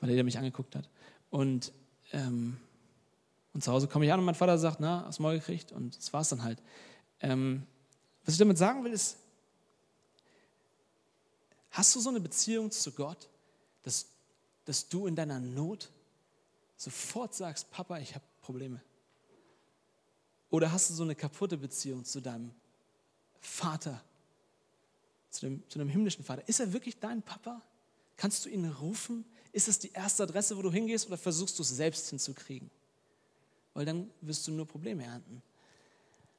weil er mich angeguckt hat. Und ähm, Und zu Hause komme ich an und mein Vater sagt, na, hast du gekriegt? Und das war es dann halt. Ähm, was ich damit sagen will, ist, hast du so eine Beziehung zu Gott, dass, dass du in deiner Not sofort sagst, Papa, ich habe Probleme? Oder hast du so eine kaputte Beziehung zu deinem Vater, zu dem, zu dem himmlischen Vater? Ist er wirklich dein Papa? Kannst du ihn rufen? Ist es die erste Adresse, wo du hingehst oder versuchst du es selbst hinzukriegen? Weil dann wirst du nur Probleme ernten.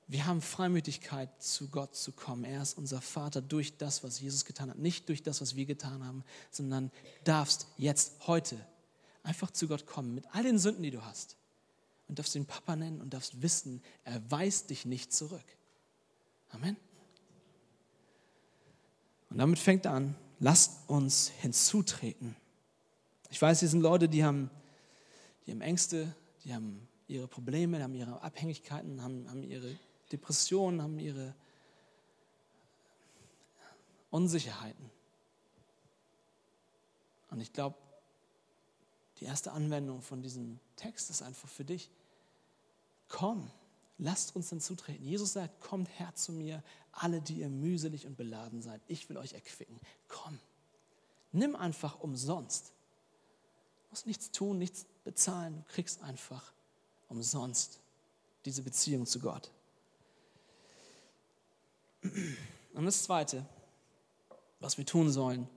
Wir haben Freimütigkeit, zu Gott zu kommen. Er ist unser Vater durch das, was Jesus getan hat. Nicht durch das, was wir getan haben, sondern darfst jetzt, heute, einfach zu Gott kommen mit all den Sünden, die du hast. Und darfst ihn Papa nennen und darfst wissen, er weist dich nicht zurück. Amen. Und damit fängt er an, lasst uns hinzutreten. Ich weiß, hier sind Leute, die haben, die haben Ängste, die haben ihre Probleme, haben ihre Abhängigkeiten, haben, haben ihre Depressionen, haben ihre Unsicherheiten. Und ich glaube, die erste Anwendung von diesem Text ist einfach für dich, komm, lasst uns hinzutreten. Jesus sagt, kommt her zu mir, alle, die ihr mühselig und beladen seid. Ich will euch erquicken. Komm, nimm einfach umsonst. Du musst nichts tun, nichts bezahlen. Du kriegst einfach umsonst diese Beziehung zu Gott. Und das Zweite, was wir tun sollen,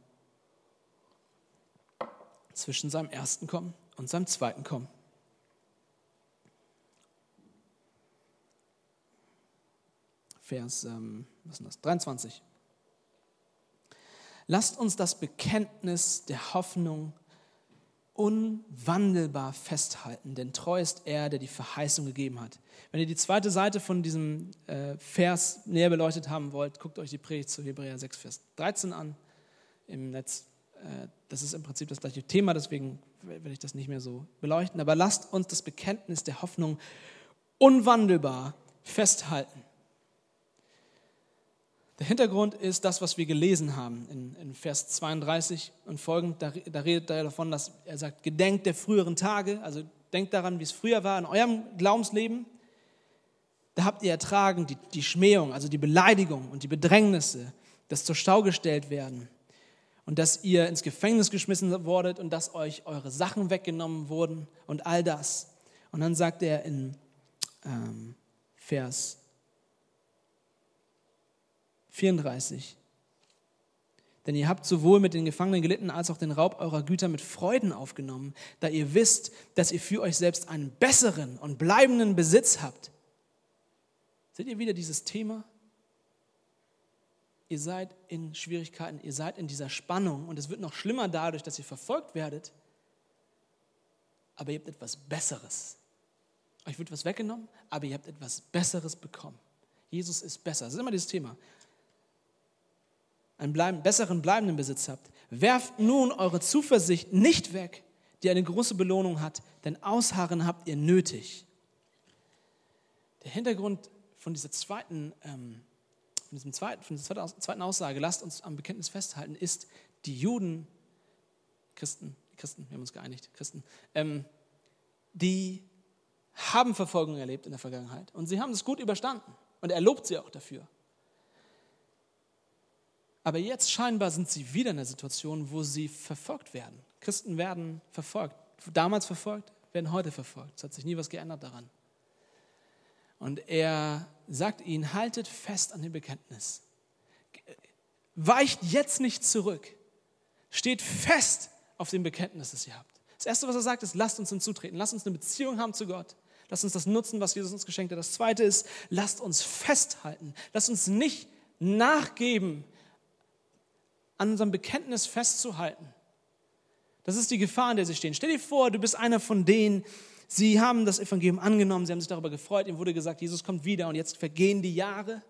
zwischen seinem ersten Kommen und seinem zweiten Kommen. Vers ähm, was ist das? 23. Lasst uns das Bekenntnis der Hoffnung unwandelbar festhalten, denn treu ist er, der die Verheißung gegeben hat. Wenn ihr die zweite Seite von diesem äh, Vers näher beleuchtet haben wollt, guckt euch die Predigt zu Hebräer 6, Vers 13 an im Netz. Äh, das ist im Prinzip das gleiche Thema, deswegen werde ich das nicht mehr so beleuchten. Aber lasst uns das Bekenntnis der Hoffnung unwandelbar festhalten. Der Hintergrund ist das, was wir gelesen haben in, in Vers 32 und folgend. Da, da, redet er davon, dass er sagt, gedenkt der früheren Tage, also denkt daran, wie es früher war in eurem Glaubensleben. Da habt ihr ertragen die, die Schmähung, also die Beleidigung und die Bedrängnisse, das zur Stau gestellt werden und dass ihr ins Gefängnis geschmissen wurdet und dass euch eure Sachen weggenommen wurden und all das. Und dann sagt er in ähm, Vers 34. Denn ihr habt sowohl mit den Gefangenen gelitten als auch den Raub eurer Güter mit Freuden aufgenommen, da ihr wisst, dass ihr für euch selbst einen besseren und bleibenden Besitz habt. Seht ihr wieder dieses Thema? Ihr seid in Schwierigkeiten, ihr seid in dieser Spannung und es wird noch schlimmer dadurch, dass ihr verfolgt werdet. Aber ihr habt etwas Besseres. Euch wird was weggenommen, aber ihr habt etwas Besseres bekommen. Jesus ist besser. Das ist immer dieses Thema einen bleiben, besseren bleibenden Besitz habt. Werft nun eure Zuversicht nicht weg, die eine große Belohnung hat, denn Ausharren habt ihr nötig. Der Hintergrund von dieser zweiten, ähm, von, diesem zweiten, von dieser zweiten Aussage, lasst uns am Bekenntnis festhalten, ist, die Juden, Christen, Christen, wir haben uns geeinigt, Christen, ähm, die haben Verfolgung erlebt in der Vergangenheit und sie haben es gut überstanden und er lobt sie auch dafür. Aber jetzt scheinbar sind sie wieder in einer Situation, wo sie verfolgt werden. Christen werden verfolgt. Damals verfolgt, werden heute verfolgt. Es hat sich nie was geändert daran. Und er sagt ihnen, haltet fest an dem Bekenntnis. Weicht jetzt nicht zurück. Steht fest auf dem Bekenntnis, das ihr habt. Das Erste, was er sagt, ist, lasst uns hinzutreten. Lasst uns eine Beziehung haben zu Gott. Lasst uns das nutzen, was Jesus uns geschenkt hat. Das Zweite ist, lasst uns festhalten. Lasst uns nicht nachgeben an unserem Bekenntnis festzuhalten. Das ist die Gefahr, in der sie stehen. Stell dir vor, du bist einer von denen, sie haben das Evangelium angenommen, sie haben sich darüber gefreut, ihnen wurde gesagt, Jesus kommt wieder und jetzt vergehen die Jahre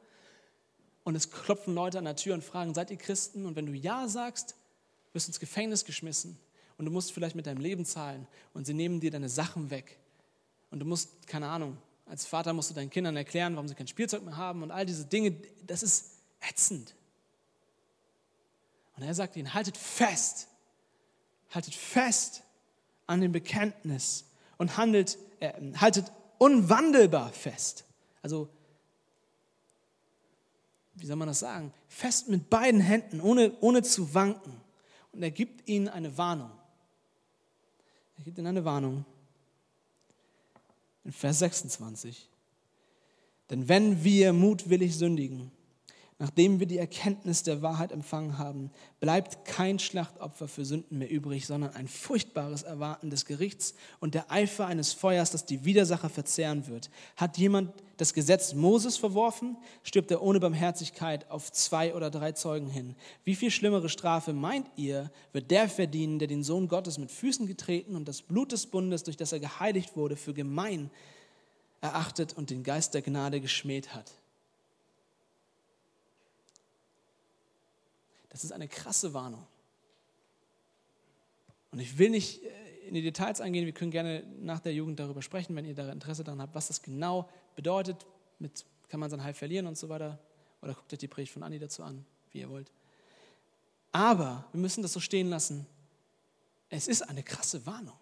und es klopfen Leute an der Tür und fragen, seid ihr Christen? Und wenn du Ja sagst, wirst du ins Gefängnis geschmissen und du musst vielleicht mit deinem Leben zahlen und sie nehmen dir deine Sachen weg. Und du musst, keine Ahnung, als Vater musst du deinen Kindern erklären, warum sie kein Spielzeug mehr haben und all diese Dinge, das ist ätzend. Und er sagt ihnen, haltet fest, haltet fest an dem Bekenntnis und handelt, äh, haltet unwandelbar fest. Also, wie soll man das sagen? Fest mit beiden Händen, ohne, ohne zu wanken. Und er gibt ihnen eine Warnung. Er gibt ihnen eine Warnung. In Vers 26. Denn wenn wir mutwillig sündigen, nachdem wir die Erkenntnis der Wahrheit empfangen haben, bleibt kein Schlachtopfer für Sünden mehr übrig, sondern ein furchtbares Erwarten des Gerichts und der Eifer eines Feuers, das die Widersacher verzehren wird. Hat jemand das Gesetz Moses verworfen, stirbt er ohne Barmherzigkeit auf zwei oder drei Zeugen hin. Wie viel schlimmere Strafe meint ihr, wird der verdienen, der den Sohn Gottes mit Füßen getreten und das Blut des Bundes, durch das er geheiligt wurde, für gemein erachtet und den Geist der Gnade geschmäht hat? Das ist eine krasse Warnung. Und ich will nicht äh, in die Details eingehen, wir können gerne nach der Jugend darüber sprechen, wenn ihr da Interesse daran habt, was das genau bedeutet, mit, kann man sein Heil verlieren und so weiter. Oder guckt euch die Predigt von Anni dazu an, wie ihr wollt. Aber wir müssen das so stehen lassen. Es ist eine krasse Warnung.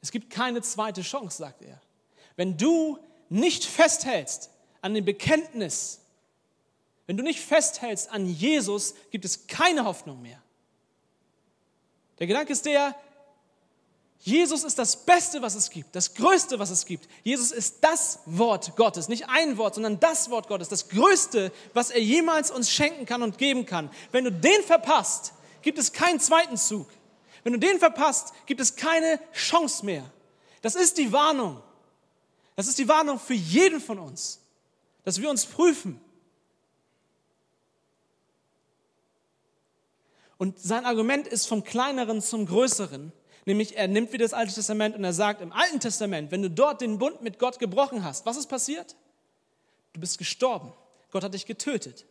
Es gibt keine zweite Chance, sagt er. Wenn du nicht festhältst an dem Bekenntnis, wenn du nicht festhältst an Jesus, gibt es keine Hoffnung mehr. Der Gedanke ist der, Jesus ist das Beste, was es gibt, das Größte, was es gibt. Jesus ist das Wort Gottes, nicht ein Wort, sondern das Wort Gottes, das Größte, was er jemals uns schenken kann und geben kann. Wenn du den verpasst, gibt es keinen zweiten Zug. Wenn du den verpasst, gibt es keine Chance mehr. Das ist die Warnung. Das ist die Warnung für jeden von uns, dass wir uns prüfen, Und sein Argument ist vom Kleineren zum Größeren. Nämlich er nimmt wieder das Alte Testament und er sagt im Alten Testament, wenn du dort den Bund mit Gott gebrochen hast, was ist passiert? Du bist gestorben. Gott hat dich getötet.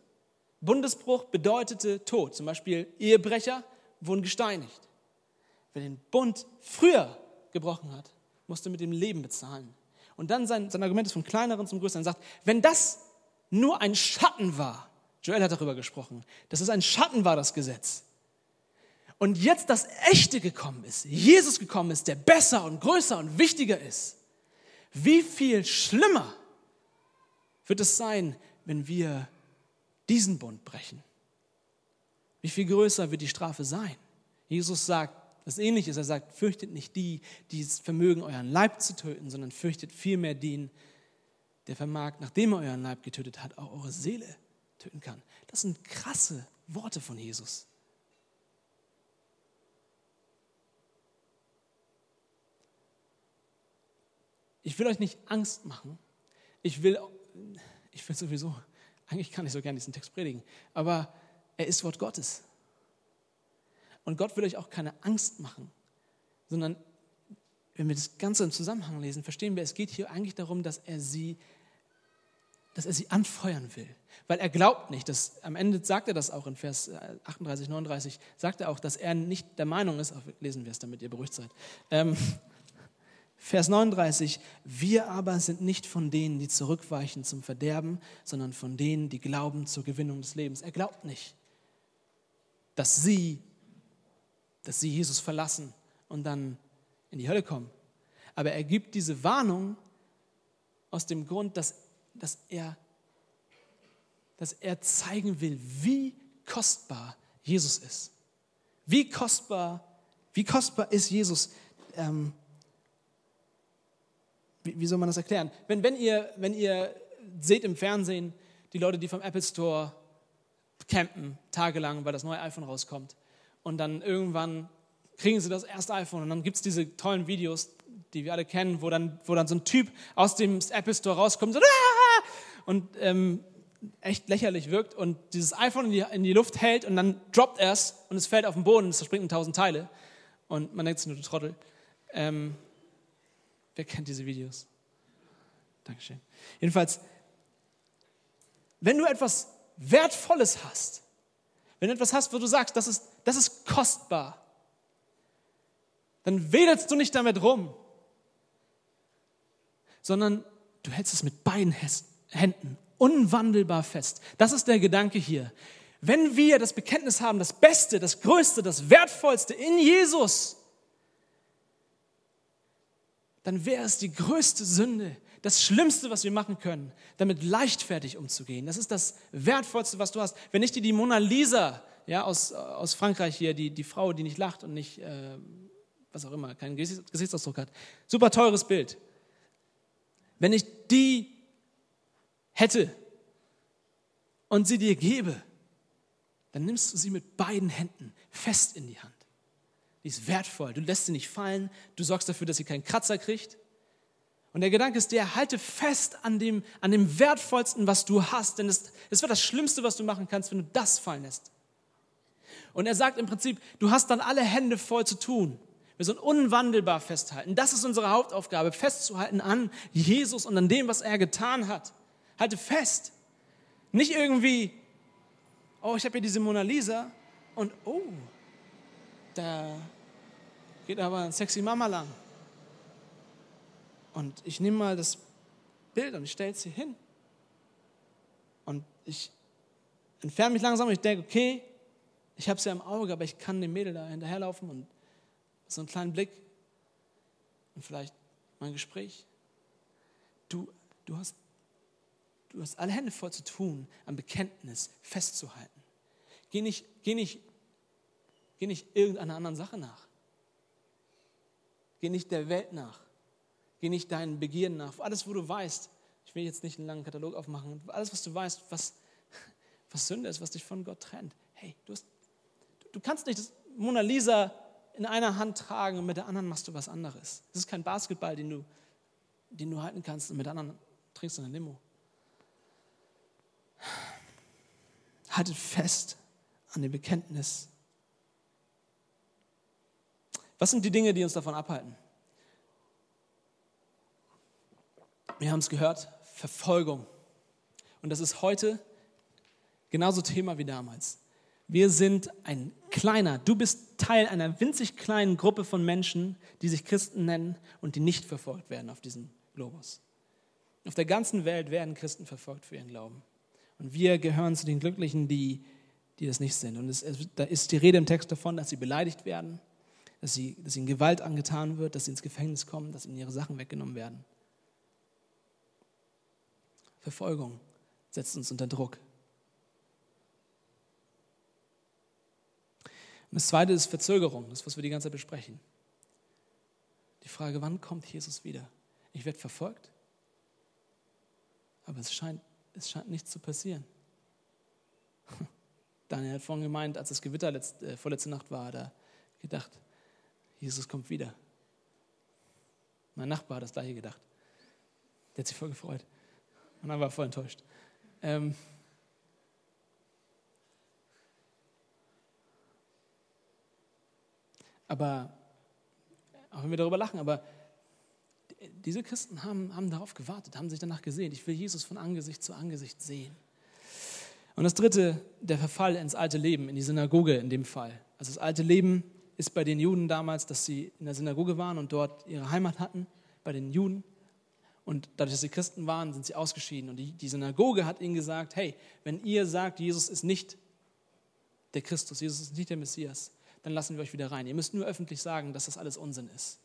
Bundesbruch bedeutete Tod. Zum Beispiel Ehebrecher wurden gesteinigt. Wer den Bund früher gebrochen hat, musste mit dem Leben bezahlen. Und dann sein, sein Argument ist vom Kleineren zum Größeren. Er sagt, wenn das nur ein Schatten war, Joel hat darüber gesprochen, dass es ein Schatten war, das Gesetz, und jetzt das Echte gekommen ist, Jesus gekommen ist, der besser und größer und wichtiger ist, wie viel schlimmer wird es sein, wenn wir diesen Bund brechen? Wie viel größer wird die Strafe sein? Jesus sagt was ähnliches. Er sagt, fürchtet nicht die, die es vermögen, euren Leib zu töten, sondern fürchtet vielmehr den, der vermag, nachdem er euren Leib getötet hat, auch eure Seele töten kann. Das sind krasse Worte von Jesus. Ich will euch nicht Angst machen. Ich will, ich will sowieso, eigentlich kann ich so gerne diesen Text predigen, aber er ist Wort Gottes. Und Gott will euch auch keine Angst machen, sondern wenn wir das Ganze im Zusammenhang lesen, verstehen wir, es geht hier eigentlich darum, dass er sie, dass er sie anfeuern will. Weil er glaubt nicht, dass, am Ende sagt er das auch in Vers 38, 39, sagt er auch, dass er nicht der Meinung ist, lesen wir es, damit ihr beruhigt seid, ähm, Vers 39, wir aber sind nicht von denen, die zurückweichen zum Verderben, sondern von denen, die glauben zur Gewinnung des Lebens. Er glaubt nicht, dass sie, dass sie Jesus verlassen und dann in die Hölle kommen. Aber er gibt diese Warnung aus dem Grund, dass, dass, er, dass er zeigen will, wie kostbar Jesus ist. Wie kostbar, wie kostbar ist Jesus. Ähm, wie, wie soll man das erklären? Wenn, wenn, ihr, wenn ihr seht im Fernsehen die Leute, die vom Apple Store campen, tagelang, weil das neue iPhone rauskommt, und dann irgendwann kriegen sie das erste iPhone und dann gibt es diese tollen Videos, die wir alle kennen, wo dann, wo dann so ein Typ aus dem Apple Store rauskommt so, Aah! und ähm, echt lächerlich wirkt und dieses iPhone in die, in die Luft hält und dann droppt er es und es fällt auf den Boden und es zerspringt in tausend Teile und man denkt sich nur, du Trottel. Ähm, Wer kennt diese Videos? Dankeschön. Jedenfalls, wenn du etwas Wertvolles hast, wenn du etwas hast, wo du sagst, das ist, das ist kostbar, dann wedelst du nicht damit rum, sondern du hältst es mit beiden Händen unwandelbar fest. Das ist der Gedanke hier. Wenn wir das Bekenntnis haben, das Beste, das Größte, das Wertvollste in Jesus, dann wäre es die größte Sünde, das Schlimmste, was wir machen können, damit leichtfertig umzugehen. Das ist das Wertvollste, was du hast. Wenn ich dir die Mona Lisa ja, aus, aus Frankreich hier, die, die Frau, die nicht lacht und nicht, äh, was auch immer, keinen Gesichtsausdruck hat, super teures Bild. Wenn ich die hätte und sie dir gebe, dann nimmst du sie mit beiden Händen fest in die Hand. Die ist wertvoll. Du lässt sie nicht fallen. Du sorgst dafür, dass sie keinen Kratzer kriegt. Und der Gedanke ist der, halte fest an dem, an dem Wertvollsten, was du hast. Denn es, es wird das Schlimmste, was du machen kannst, wenn du das fallen lässt. Und er sagt im Prinzip, du hast dann alle Hände voll zu tun. Wir sollen unwandelbar festhalten. Das ist unsere Hauptaufgabe, festzuhalten an Jesus und an dem, was er getan hat. Halte fest. Nicht irgendwie, oh, ich habe hier diese Mona Lisa und oh, da geht aber ein sexy Mama lang. Und ich nehme mal das Bild und ich stelle es hier hin. Und ich entferne mich langsam und ich denke, okay, ich habe es ja im Auge, aber ich kann dem Mädel da hinterherlaufen und so einen kleinen Blick und vielleicht mein Gespräch. Du, du, hast, du hast alle Hände voll zu tun, am Bekenntnis festzuhalten. Geh nicht, geh nicht, geh nicht irgendeiner anderen Sache nach. Geh nicht der Welt nach. Geh nicht deinen Begierden nach. Alles, wo du weißt, ich will jetzt nicht einen langen Katalog aufmachen, alles, was du weißt, was, was Sünde ist, was dich von Gott trennt. Hey, du, hast, du kannst nicht das Mona Lisa in einer Hand tragen und mit der anderen machst du was anderes. Das ist kein Basketball, den du, den du halten kannst und mit der anderen trinkst du eine Limo. Haltet fest an dem Bekenntnis. Was sind die Dinge, die uns davon abhalten? Wir haben es gehört, Verfolgung. Und das ist heute genauso Thema wie damals. Wir sind ein kleiner, du bist Teil einer winzig kleinen Gruppe von Menschen, die sich Christen nennen und die nicht verfolgt werden auf diesem Globus. Auf der ganzen Welt werden Christen verfolgt für ihren Glauben. Und wir gehören zu den Glücklichen, die, die das nicht sind. Und es, es, da ist die Rede im Text davon, dass sie beleidigt werden, dass, sie, dass ihnen Gewalt angetan wird, dass sie ins Gefängnis kommen, dass ihnen ihre Sachen weggenommen werden. Verfolgung setzt uns unter Druck. Und das zweite ist Verzögerung, das, was wir die ganze Zeit besprechen. Die Frage, wann kommt Jesus wieder? Ich werde verfolgt, aber es scheint, es scheint nichts zu passieren. Daniel hat vorhin gemeint, als das Gewitter letzte, äh, vorletzte Nacht war, da gedacht, Jesus kommt wieder. Mein Nachbar hat das gleiche gedacht. Der hat sich voll gefreut. Und dann war voll enttäuscht. Ähm, Aber, auch wenn wir darüber lachen, aber diese Christen haben, haben darauf gewartet, haben sich danach gesehen. Ich will Jesus von Angesicht zu Angesicht sehen. Und das dritte, der Verfall ins alte Leben, in die Synagoge in dem Fall. Also das alte Leben ist bei den Juden damals, dass sie in der Synagoge waren und dort ihre Heimat hatten, bei den Juden. Und dadurch, dass sie Christen waren, sind sie ausgeschieden. Und die, die Synagoge hat ihnen gesagt, hey, wenn ihr sagt, Jesus ist nicht der Christus, Jesus ist nicht der Messias, dann lassen wir euch wieder rein. Ihr müsst nur öffentlich sagen, dass das alles Unsinn ist.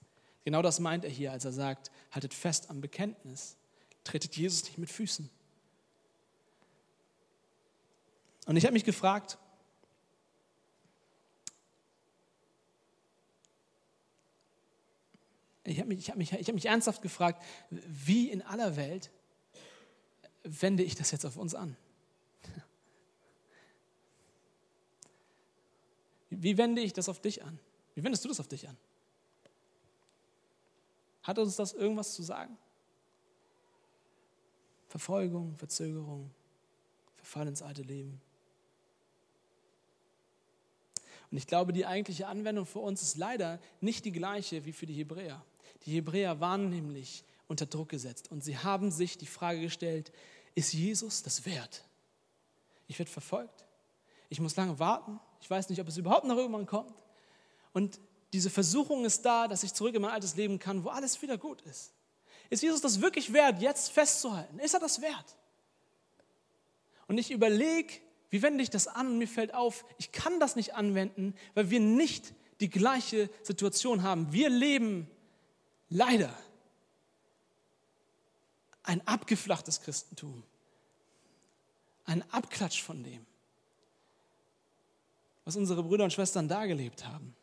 Genau das meint er hier, als er sagt, haltet fest am Bekenntnis. Tretet Jesus nicht mit Füßen. Und ich habe mich gefragt, ich habe mich, hab mich, hab mich ernsthaft gefragt, wie in aller Welt wende ich das jetzt auf uns an? Wie wende ich das auf dich an? Wie wendest du das auf dich an? Hat uns das irgendwas zu sagen? Verfolgung, Verzögerung, Verfall ins alte Leben. Und ich glaube, die eigentliche Anwendung für uns ist leider nicht die gleiche wie für die Hebräer. Die Hebräer waren nämlich unter Druck gesetzt und sie haben sich die Frage gestellt, ist Jesus das wert? Ich werde verfolgt, ich muss lange warten, ich weiß nicht, ob es überhaupt noch irgendwann kommt. Und diese Versuchung ist da, dass ich zurück in mein altes Leben kann, wo alles wieder gut ist. Ist Jesus das wirklich wert, jetzt festzuhalten? Ist er das wert? Und ich überlege, wie wende ich das an? Und mir fällt auf, ich kann das nicht anwenden, weil wir nicht die gleiche Situation haben. Wir leben leider ein abgeflachtes Christentum. Ein Abklatsch von dem, was unsere Brüder und Schwestern da gelebt haben.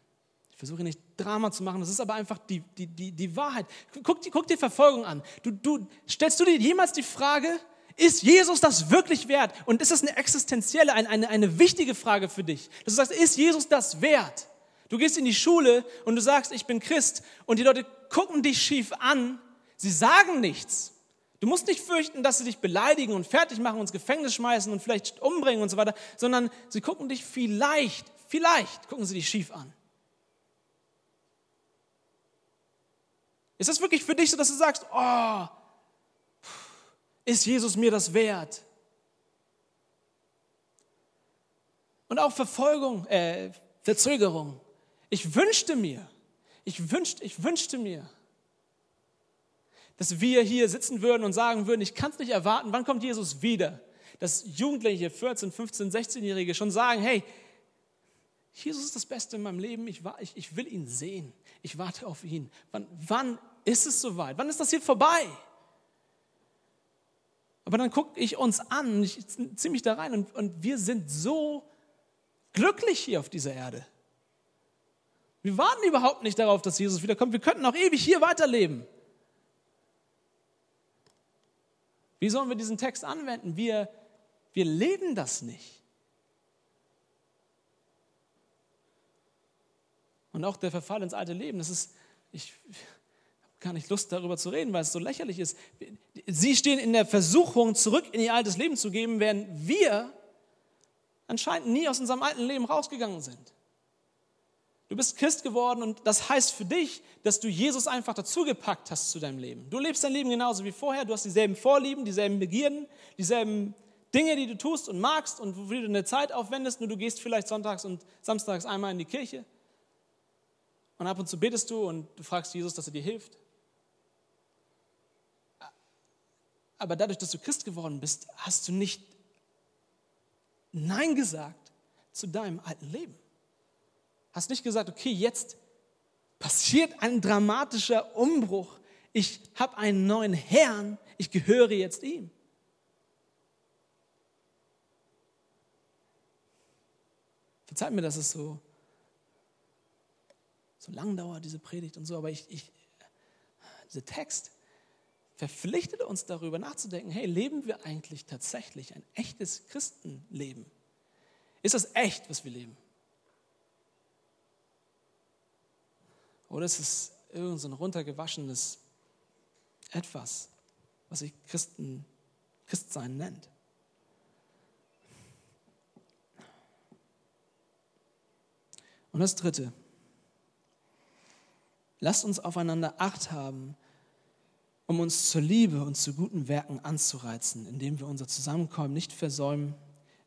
Ich versuche nicht Drama zu machen, das ist aber einfach die, die, die, die Wahrheit. Guck, guck dir Verfolgung an. Du, du, stellst du dir jemals die Frage, ist Jesus das wirklich wert? Und ist das eine existenzielle, eine, eine, eine wichtige Frage für dich? Dass du sagst, ist Jesus das wert? Du gehst in die Schule und du sagst, ich bin Christ und die Leute gucken dich schief an, sie sagen nichts. Du musst nicht fürchten, dass sie dich beleidigen und fertig machen ins Gefängnis schmeißen und vielleicht umbringen und so weiter, sondern sie gucken dich vielleicht, vielleicht gucken sie dich schief an. Ist das wirklich für dich so, dass du sagst, oh, ist Jesus mir das wert? Und auch Verfolgung, äh, Verzögerung. Ich wünschte mir, ich wünschte, ich wünschte mir, dass wir hier sitzen würden und sagen würden, ich kann es nicht erwarten, wann kommt Jesus wieder? Dass Jugendliche, 14, 15, 16-Jährige schon sagen, hey, Jesus ist das Beste in meinem Leben, ich, ich, ich will ihn sehen, ich warte auf ihn. Wann, wann ist es soweit? Wann ist das hier vorbei? Aber dann gucke ich uns an, ich ziehe mich da rein und, und wir sind so glücklich hier auf dieser Erde. Wir warten überhaupt nicht darauf, dass Jesus wiederkommt. Wir könnten auch ewig hier weiterleben. Wie sollen wir diesen Text anwenden? Wir, wir leben das nicht. Und auch der Verfall ins alte Leben, das ist, ich habe gar nicht Lust darüber zu reden, weil es so lächerlich ist. Sie stehen in der Versuchung, zurück in ihr altes Leben zu geben, während wir anscheinend nie aus unserem alten Leben rausgegangen sind. Du bist Christ geworden und das heißt für dich, dass du Jesus einfach dazugepackt hast zu deinem Leben. Du lebst dein Leben genauso wie vorher, du hast dieselben Vorlieben, dieselben Begierden, dieselben Dinge, die du tust und magst und wofür du eine Zeit aufwendest, nur du gehst vielleicht sonntags und samstags einmal in die Kirche und ab und zu betest du und du fragst Jesus, dass er dir hilft. Aber dadurch, dass du Christ geworden bist, hast du nicht Nein gesagt zu deinem alten Leben. Hast nicht gesagt, okay, jetzt passiert ein dramatischer Umbruch. Ich habe einen neuen Herrn, ich gehöre jetzt ihm. Verzeiht mir, dass es so, so lang dauert, diese Predigt und so, aber ich, ich, dieser Text verpflichtet uns darüber nachzudenken, hey, leben wir eigentlich tatsächlich ein echtes Christenleben? Ist das echt, was wir leben? Oder ist es irgend so runtergewaschenes Etwas, was sich Christen, Christsein nennt? Und das Dritte. Lasst uns aufeinander Acht haben, um uns zur Liebe und zu guten Werken anzureizen, indem wir unser Zusammenkommen nicht versäumen,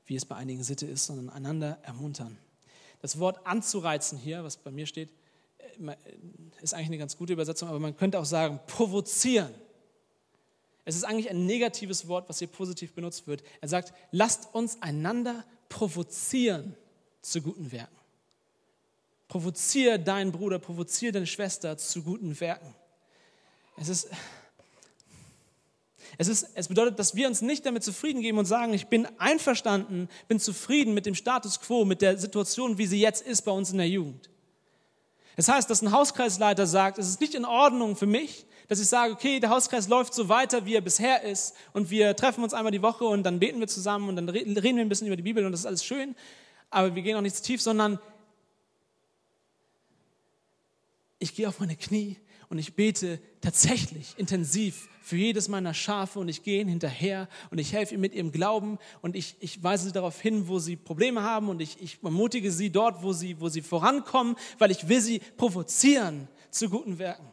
wie es bei einigen Sitte ist, sondern einander ermuntern. Das Wort anzureizen hier, was bei mir steht, ist eigentlich eine ganz gute Übersetzung, aber man könnte auch sagen, provozieren. Es ist eigentlich ein negatives Wort, was hier positiv benutzt wird. Er sagt, lasst uns einander provozieren zu guten Werken. Provoziere deinen Bruder, provoziere deine Schwester zu guten Werken. Es ist, es, ist, es bedeutet, dass wir uns nicht damit zufrieden geben und sagen, ich bin einverstanden, bin zufrieden mit dem Status quo, mit der Situation, wie sie jetzt ist bei uns in der Jugend. Das heißt, dass ein Hauskreisleiter sagt, es ist nicht in Ordnung für mich, dass ich sage, okay, der Hauskreis läuft so weiter, wie er bisher ist und wir treffen uns einmal die Woche und dann beten wir zusammen und dann reden wir ein bisschen über die Bibel und das ist alles schön, aber wir gehen auch nicht zu tief, sondern ich gehe auf meine Knie und ich bete tatsächlich intensiv für jedes meiner Schafe und ich gehe ihnen hinterher und ich helfe ihnen mit ihrem Glauben und ich, ich weise sie darauf hin, wo sie Probleme haben und ich, ich ermutige sie dort, wo sie, wo sie vorankommen, weil ich will sie provozieren zu guten Werken.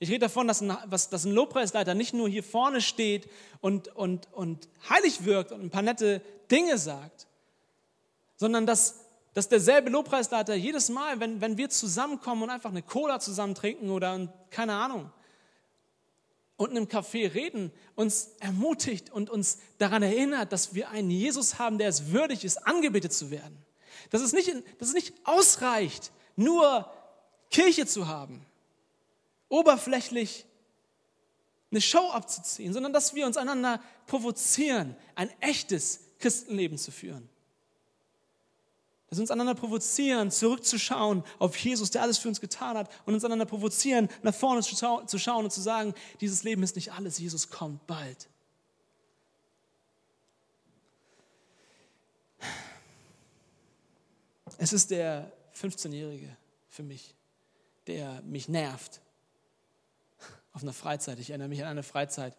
Ich rede davon, dass ein, was, dass ein Lobpreisleiter nicht nur hier vorne steht und, und, und heilig wirkt und ein paar nette Dinge sagt, sondern dass, dass derselbe Lobpreisleiter jedes Mal, wenn, wenn wir zusammenkommen und einfach eine Cola zusammen trinken oder keine Ahnung, und in einem Café reden, uns ermutigt und uns daran erinnert, dass wir einen Jesus haben, der es würdig ist, angebetet zu werden. Dass es nicht, dass es nicht ausreicht, nur Kirche zu haben, oberflächlich eine Show abzuziehen, sondern dass wir uns einander provozieren, ein echtes Christenleben zu führen. Dass wir uns einander provozieren, zurückzuschauen auf Jesus, der alles für uns getan hat, und uns einander provozieren, nach vorne zu schauen und zu sagen, dieses Leben ist nicht alles, Jesus kommt bald. Es ist der 15-Jährige für mich, der mich nervt auf einer Freizeit. Ich erinnere mich an eine Freizeit.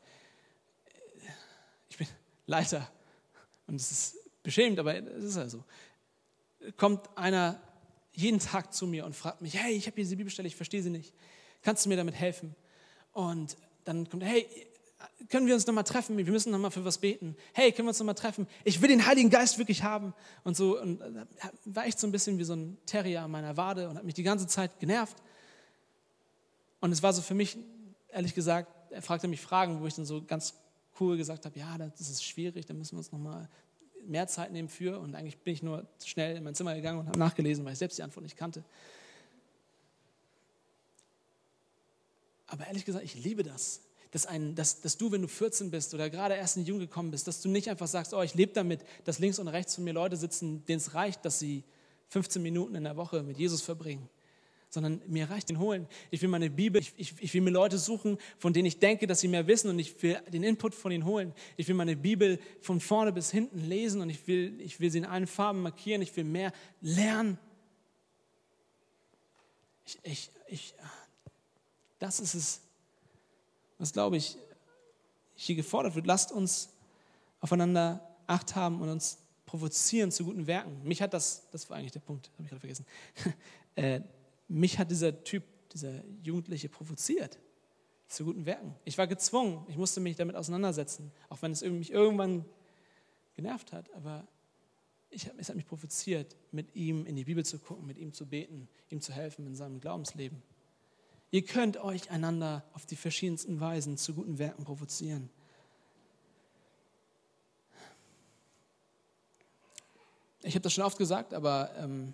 Ich bin Leiter und es ist beschämend, aber es ist ja so. Kommt einer jeden Tag zu mir und fragt mich, hey, ich habe hier diese Bibelstelle, ich verstehe sie nicht. Kannst du mir damit helfen? Und dann kommt, hey, können wir uns nochmal treffen? Wir müssen nochmal für was beten. Hey, können wir uns nochmal treffen? Ich will den Heiligen Geist wirklich haben. Und so und äh, war echt so ein bisschen wie so ein Terrier an meiner Wade und hat mich die ganze Zeit genervt. Und es war so für mich, ehrlich gesagt, er fragte mich Fragen, wo ich dann so ganz cool gesagt habe, ja, das ist schwierig, da müssen wir uns nochmal mehr Zeit nehmen für. Und eigentlich bin ich nur schnell in mein Zimmer gegangen und habe nachgelesen, weil ich selbst die Antwort nicht kannte. Aber ehrlich gesagt, ich liebe das dass, ein, dass, dass du, wenn du 14 bist oder gerade erst in die Jugend gekommen bist, dass du nicht einfach sagst, oh, ich lebe damit, dass links und rechts von mir Leute sitzen, denen es reicht, dass sie 15 Minuten in der Woche mit Jesus verbringen, sondern mir reicht den holen. Ich will meine Bibel, ich, ich, ich will mir Leute suchen, von denen ich denke, dass sie mehr wissen und ich will den Input von ihnen holen. Ich will meine Bibel von vorne bis hinten lesen und ich will, ich will sie in allen Farben markieren. Ich will mehr lernen. Ich, ich, ich, das ist es, was, glaube ich, hier gefordert wird. Lasst uns aufeinander Acht haben und uns provozieren zu guten Werken. Mich hat das, das war eigentlich der Punkt, habe ich gerade vergessen. äh, mich hat dieser Typ, dieser Jugendliche provoziert zu guten Werken. Ich war gezwungen, ich musste mich damit auseinandersetzen, auch wenn es mich irgendwann genervt hat, aber ich, es hat mich provoziert, mit ihm in die Bibel zu gucken, mit ihm zu beten, ihm zu helfen in seinem Glaubensleben. Ihr könnt euch einander auf die verschiedensten Weisen zu guten Werken provozieren. Ich habe das schon oft gesagt, aber ähm,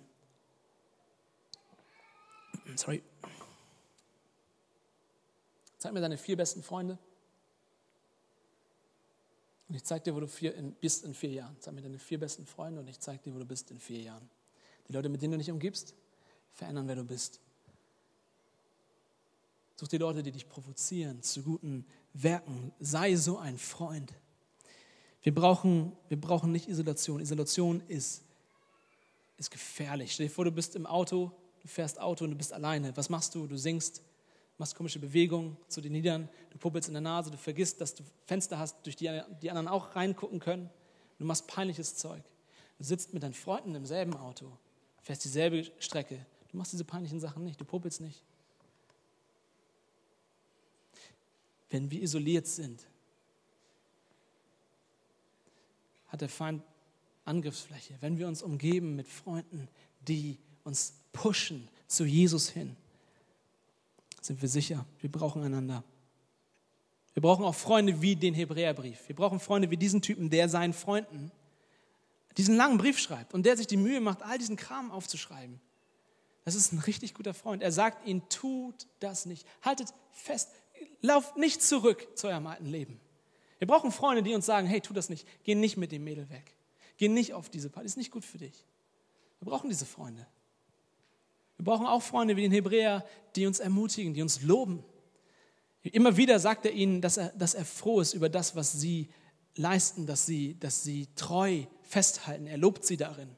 sorry. Zeig mir deine vier besten Freunde. Und ich zeige dir, wo du vier in, bist in vier Jahren. Zeig mir deine vier besten Freunde und ich zeige dir, wo du bist in vier Jahren. Die Leute, mit denen du dich umgibst, verändern, wer du bist. Such dir Leute, die dich provozieren zu guten Werken. Sei so ein Freund. Wir brauchen, wir brauchen nicht Isolation. Isolation ist, ist gefährlich. Stell dir vor, du bist im Auto, du fährst Auto und du bist alleine. Was machst du? Du singst, machst komische Bewegungen zu den Niedern, du puppelst in der Nase, du vergisst, dass du Fenster hast, durch die die anderen auch reingucken können. Du machst peinliches Zeug. Du sitzt mit deinen Freunden im selben Auto, fährst dieselbe Strecke. Du machst diese peinlichen Sachen nicht, du puppelst nicht. wenn wir isoliert sind, hat der Feind Angriffsfläche. Wenn wir uns umgeben mit Freunden, die uns pushen zu Jesus hin, sind wir sicher, wir brauchen einander. Wir brauchen auch Freunde wie den Hebräerbrief. Wir brauchen Freunde wie diesen Typen, der seinen Freunden diesen langen Brief schreibt und der sich die Mühe macht, all diesen Kram aufzuschreiben. Das ist ein richtig guter Freund. Er sagt ihnen, tut das nicht. Haltet fest, lauft nicht zurück zu eurem alten Leben. Wir brauchen Freunde, die uns sagen, hey, tu das nicht. Geh nicht mit dem Mädel weg. Geh nicht auf diese Party. Ist nicht gut für dich. Wir brauchen diese Freunde. Wir brauchen auch Freunde wie den Hebräer, die uns ermutigen, die uns loben. Immer wieder sagt er ihnen, dass er, dass er froh ist über das, was sie leisten, dass sie, dass sie treu festhalten. Er lobt sie darin.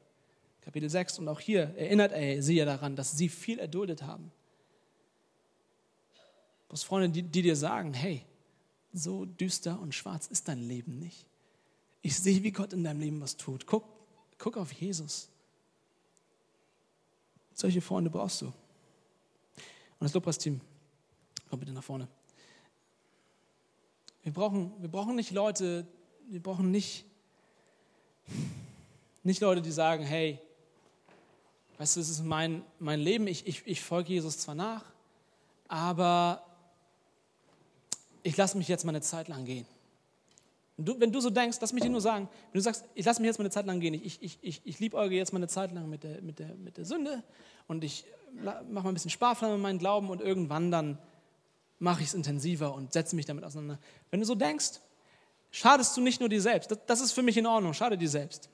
Kapitel 6 und auch hier erinnert er sie ja daran, dass sie viel erduldet haben. Du hast Freunde, die, die dir sagen, hey, so düster und schwarz ist dein Leben nicht. Ich sehe, wie Gott in deinem Leben was tut. Guck, guck auf Jesus. Solche Freunde brauchst du. Und das Lobpreisteam, komm bitte nach vorne. Wir brauchen, wir brauchen nicht Leute, wir brauchen nicht, nicht Leute, die sagen, hey, weißt du, das ist mein, mein Leben, ich, ich, ich folge Jesus zwar nach, aber ich lasse mich jetzt mal eine Zeit lang gehen. Du, wenn du so denkst, lass mich dir nur sagen, wenn du sagst, ich lasse mich jetzt mal eine Zeit lang gehen, ich, ich, ich, ich liebäuge jetzt mal eine Zeit lang mit der, mit der, mit der Sünde und ich mache mal ein bisschen Sparflamme in meinen Glauben und irgendwann dann mache ich es intensiver und setze mich damit auseinander. Wenn du so denkst, schadest du nicht nur dir selbst. Das, das ist für mich in Ordnung, schade dir selbst.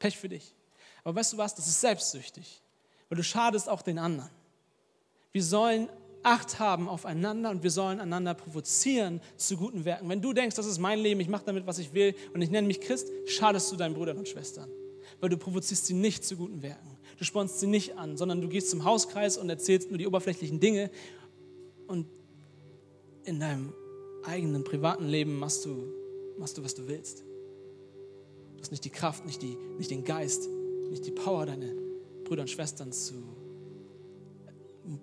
Pech für dich. Aber weißt du was, das ist selbstsüchtig, weil du schadest auch den anderen. Wir sollen Acht haben aufeinander und wir sollen einander provozieren zu guten Werken. Wenn du denkst, das ist mein Leben, ich mache damit, was ich will und ich nenne mich Christ, schadest du deinen Brüdern und Schwestern, weil du provozierst sie nicht zu guten Werken. Du spornst sie nicht an, sondern du gehst zum Hauskreis und erzählst nur die oberflächlichen Dinge und in deinem eigenen privaten Leben machst du, machst du was du willst. Du hast nicht die Kraft, nicht, die, nicht den Geist, nicht die Power, deine Brüder und Schwestern zu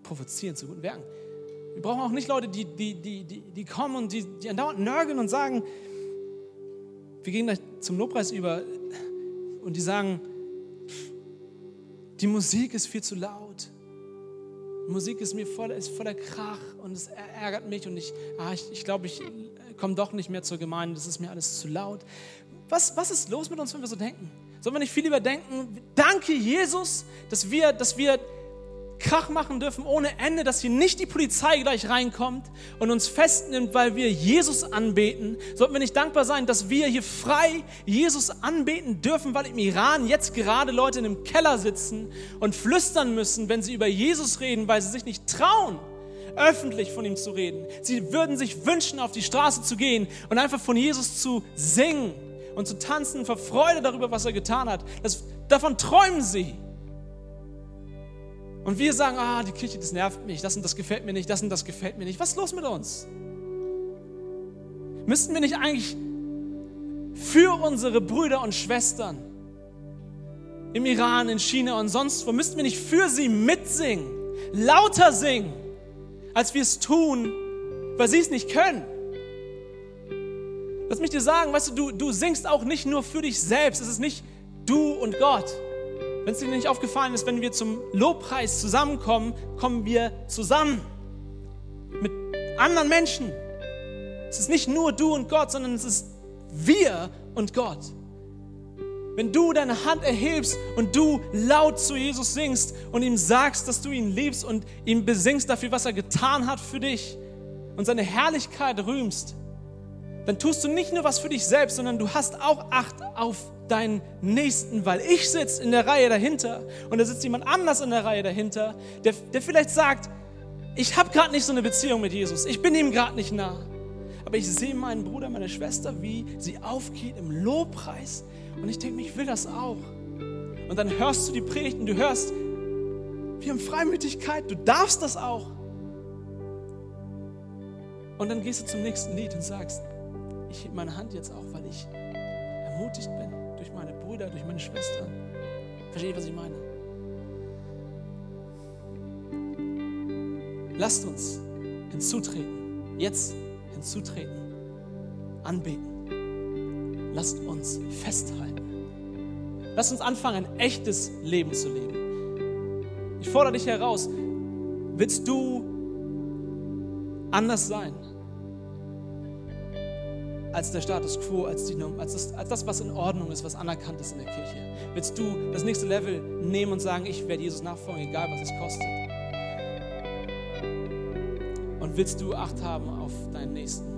provozieren zu guten Werken. Wir brauchen auch nicht Leute, die, die, die, die, die kommen und die, die andauernd nörgeln und sagen, wir gehen gleich zum Lobpreis über und die sagen, die Musik ist viel zu laut. Die Musik ist mir voll, ist voller Krach und es ärgert mich und ich, ah, ich, ich glaube, ich komme doch nicht mehr zur Gemeinde, das ist mir alles zu laut. Was, was ist los mit uns, wenn wir so denken? Sollen wir nicht viel lieber denken, danke Jesus, dass wir, dass wir Krach machen dürfen ohne Ende, dass hier nicht die Polizei gleich reinkommt und uns festnimmt, weil wir Jesus anbeten. Sollten wir nicht dankbar sein, dass wir hier frei Jesus anbeten dürfen, weil im Iran jetzt gerade Leute in einem Keller sitzen und flüstern müssen, wenn sie über Jesus reden, weil sie sich nicht trauen, öffentlich von ihm zu reden. Sie würden sich wünschen, auf die Straße zu gehen und einfach von Jesus zu singen und zu tanzen vor Freude darüber, was er getan hat. Das, davon träumen sie. Und wir sagen, ah, die Kirche, das nervt mich, das und das gefällt mir nicht, das und das gefällt mir nicht. Was ist los mit uns? Müssten wir nicht eigentlich für unsere Brüder und Schwestern im Iran, in China und sonst wo, müssten wir nicht für sie mitsingen, lauter singen, als wir es tun, weil sie es nicht können? Lass mich dir sagen, weißt du, du, du singst auch nicht nur für dich selbst, es ist nicht du und Gott. Wenn es dir nicht aufgefallen ist, wenn wir zum Lobpreis zusammenkommen, kommen wir zusammen mit anderen Menschen. Es ist nicht nur du und Gott, sondern es ist wir und Gott. Wenn du deine Hand erhebst und du laut zu Jesus singst und ihm sagst, dass du ihn liebst und ihm besingst dafür, was er getan hat für dich und seine Herrlichkeit rühmst, dann tust du nicht nur was für dich selbst, sondern du hast auch Acht auf deinen Nächsten, weil ich sitze in der Reihe dahinter und da sitzt jemand anders in der Reihe dahinter, der, der vielleicht sagt, ich habe gerade nicht so eine Beziehung mit Jesus, ich bin ihm gerade nicht nah. Aber ich sehe meinen Bruder, meine Schwester, wie sie aufgeht im Lobpreis und ich denke ich will das auch. Und dann hörst du die Predigten, du hörst, wir haben Freimütigkeit, du darfst das auch. Und dann gehst du zum nächsten Lied und sagst, ich hebe meine Hand jetzt auch, weil ich ermutigt bin Brüder, durch meine Schwestern. Versteht ihr, was ich meine? Lasst uns hinzutreten, jetzt hinzutreten, anbeten. Lasst uns festhalten. Lasst uns anfangen, ein echtes Leben zu leben. Ich fordere dich heraus, willst du anders sein? Als der Status quo, als, die, als, das, als das, was in Ordnung ist, was anerkannt ist in der Kirche? Willst du das nächste Level nehmen und sagen, ich werde Jesus nachfolgen, egal was es kostet? Und willst du Acht haben auf deinen Nächsten?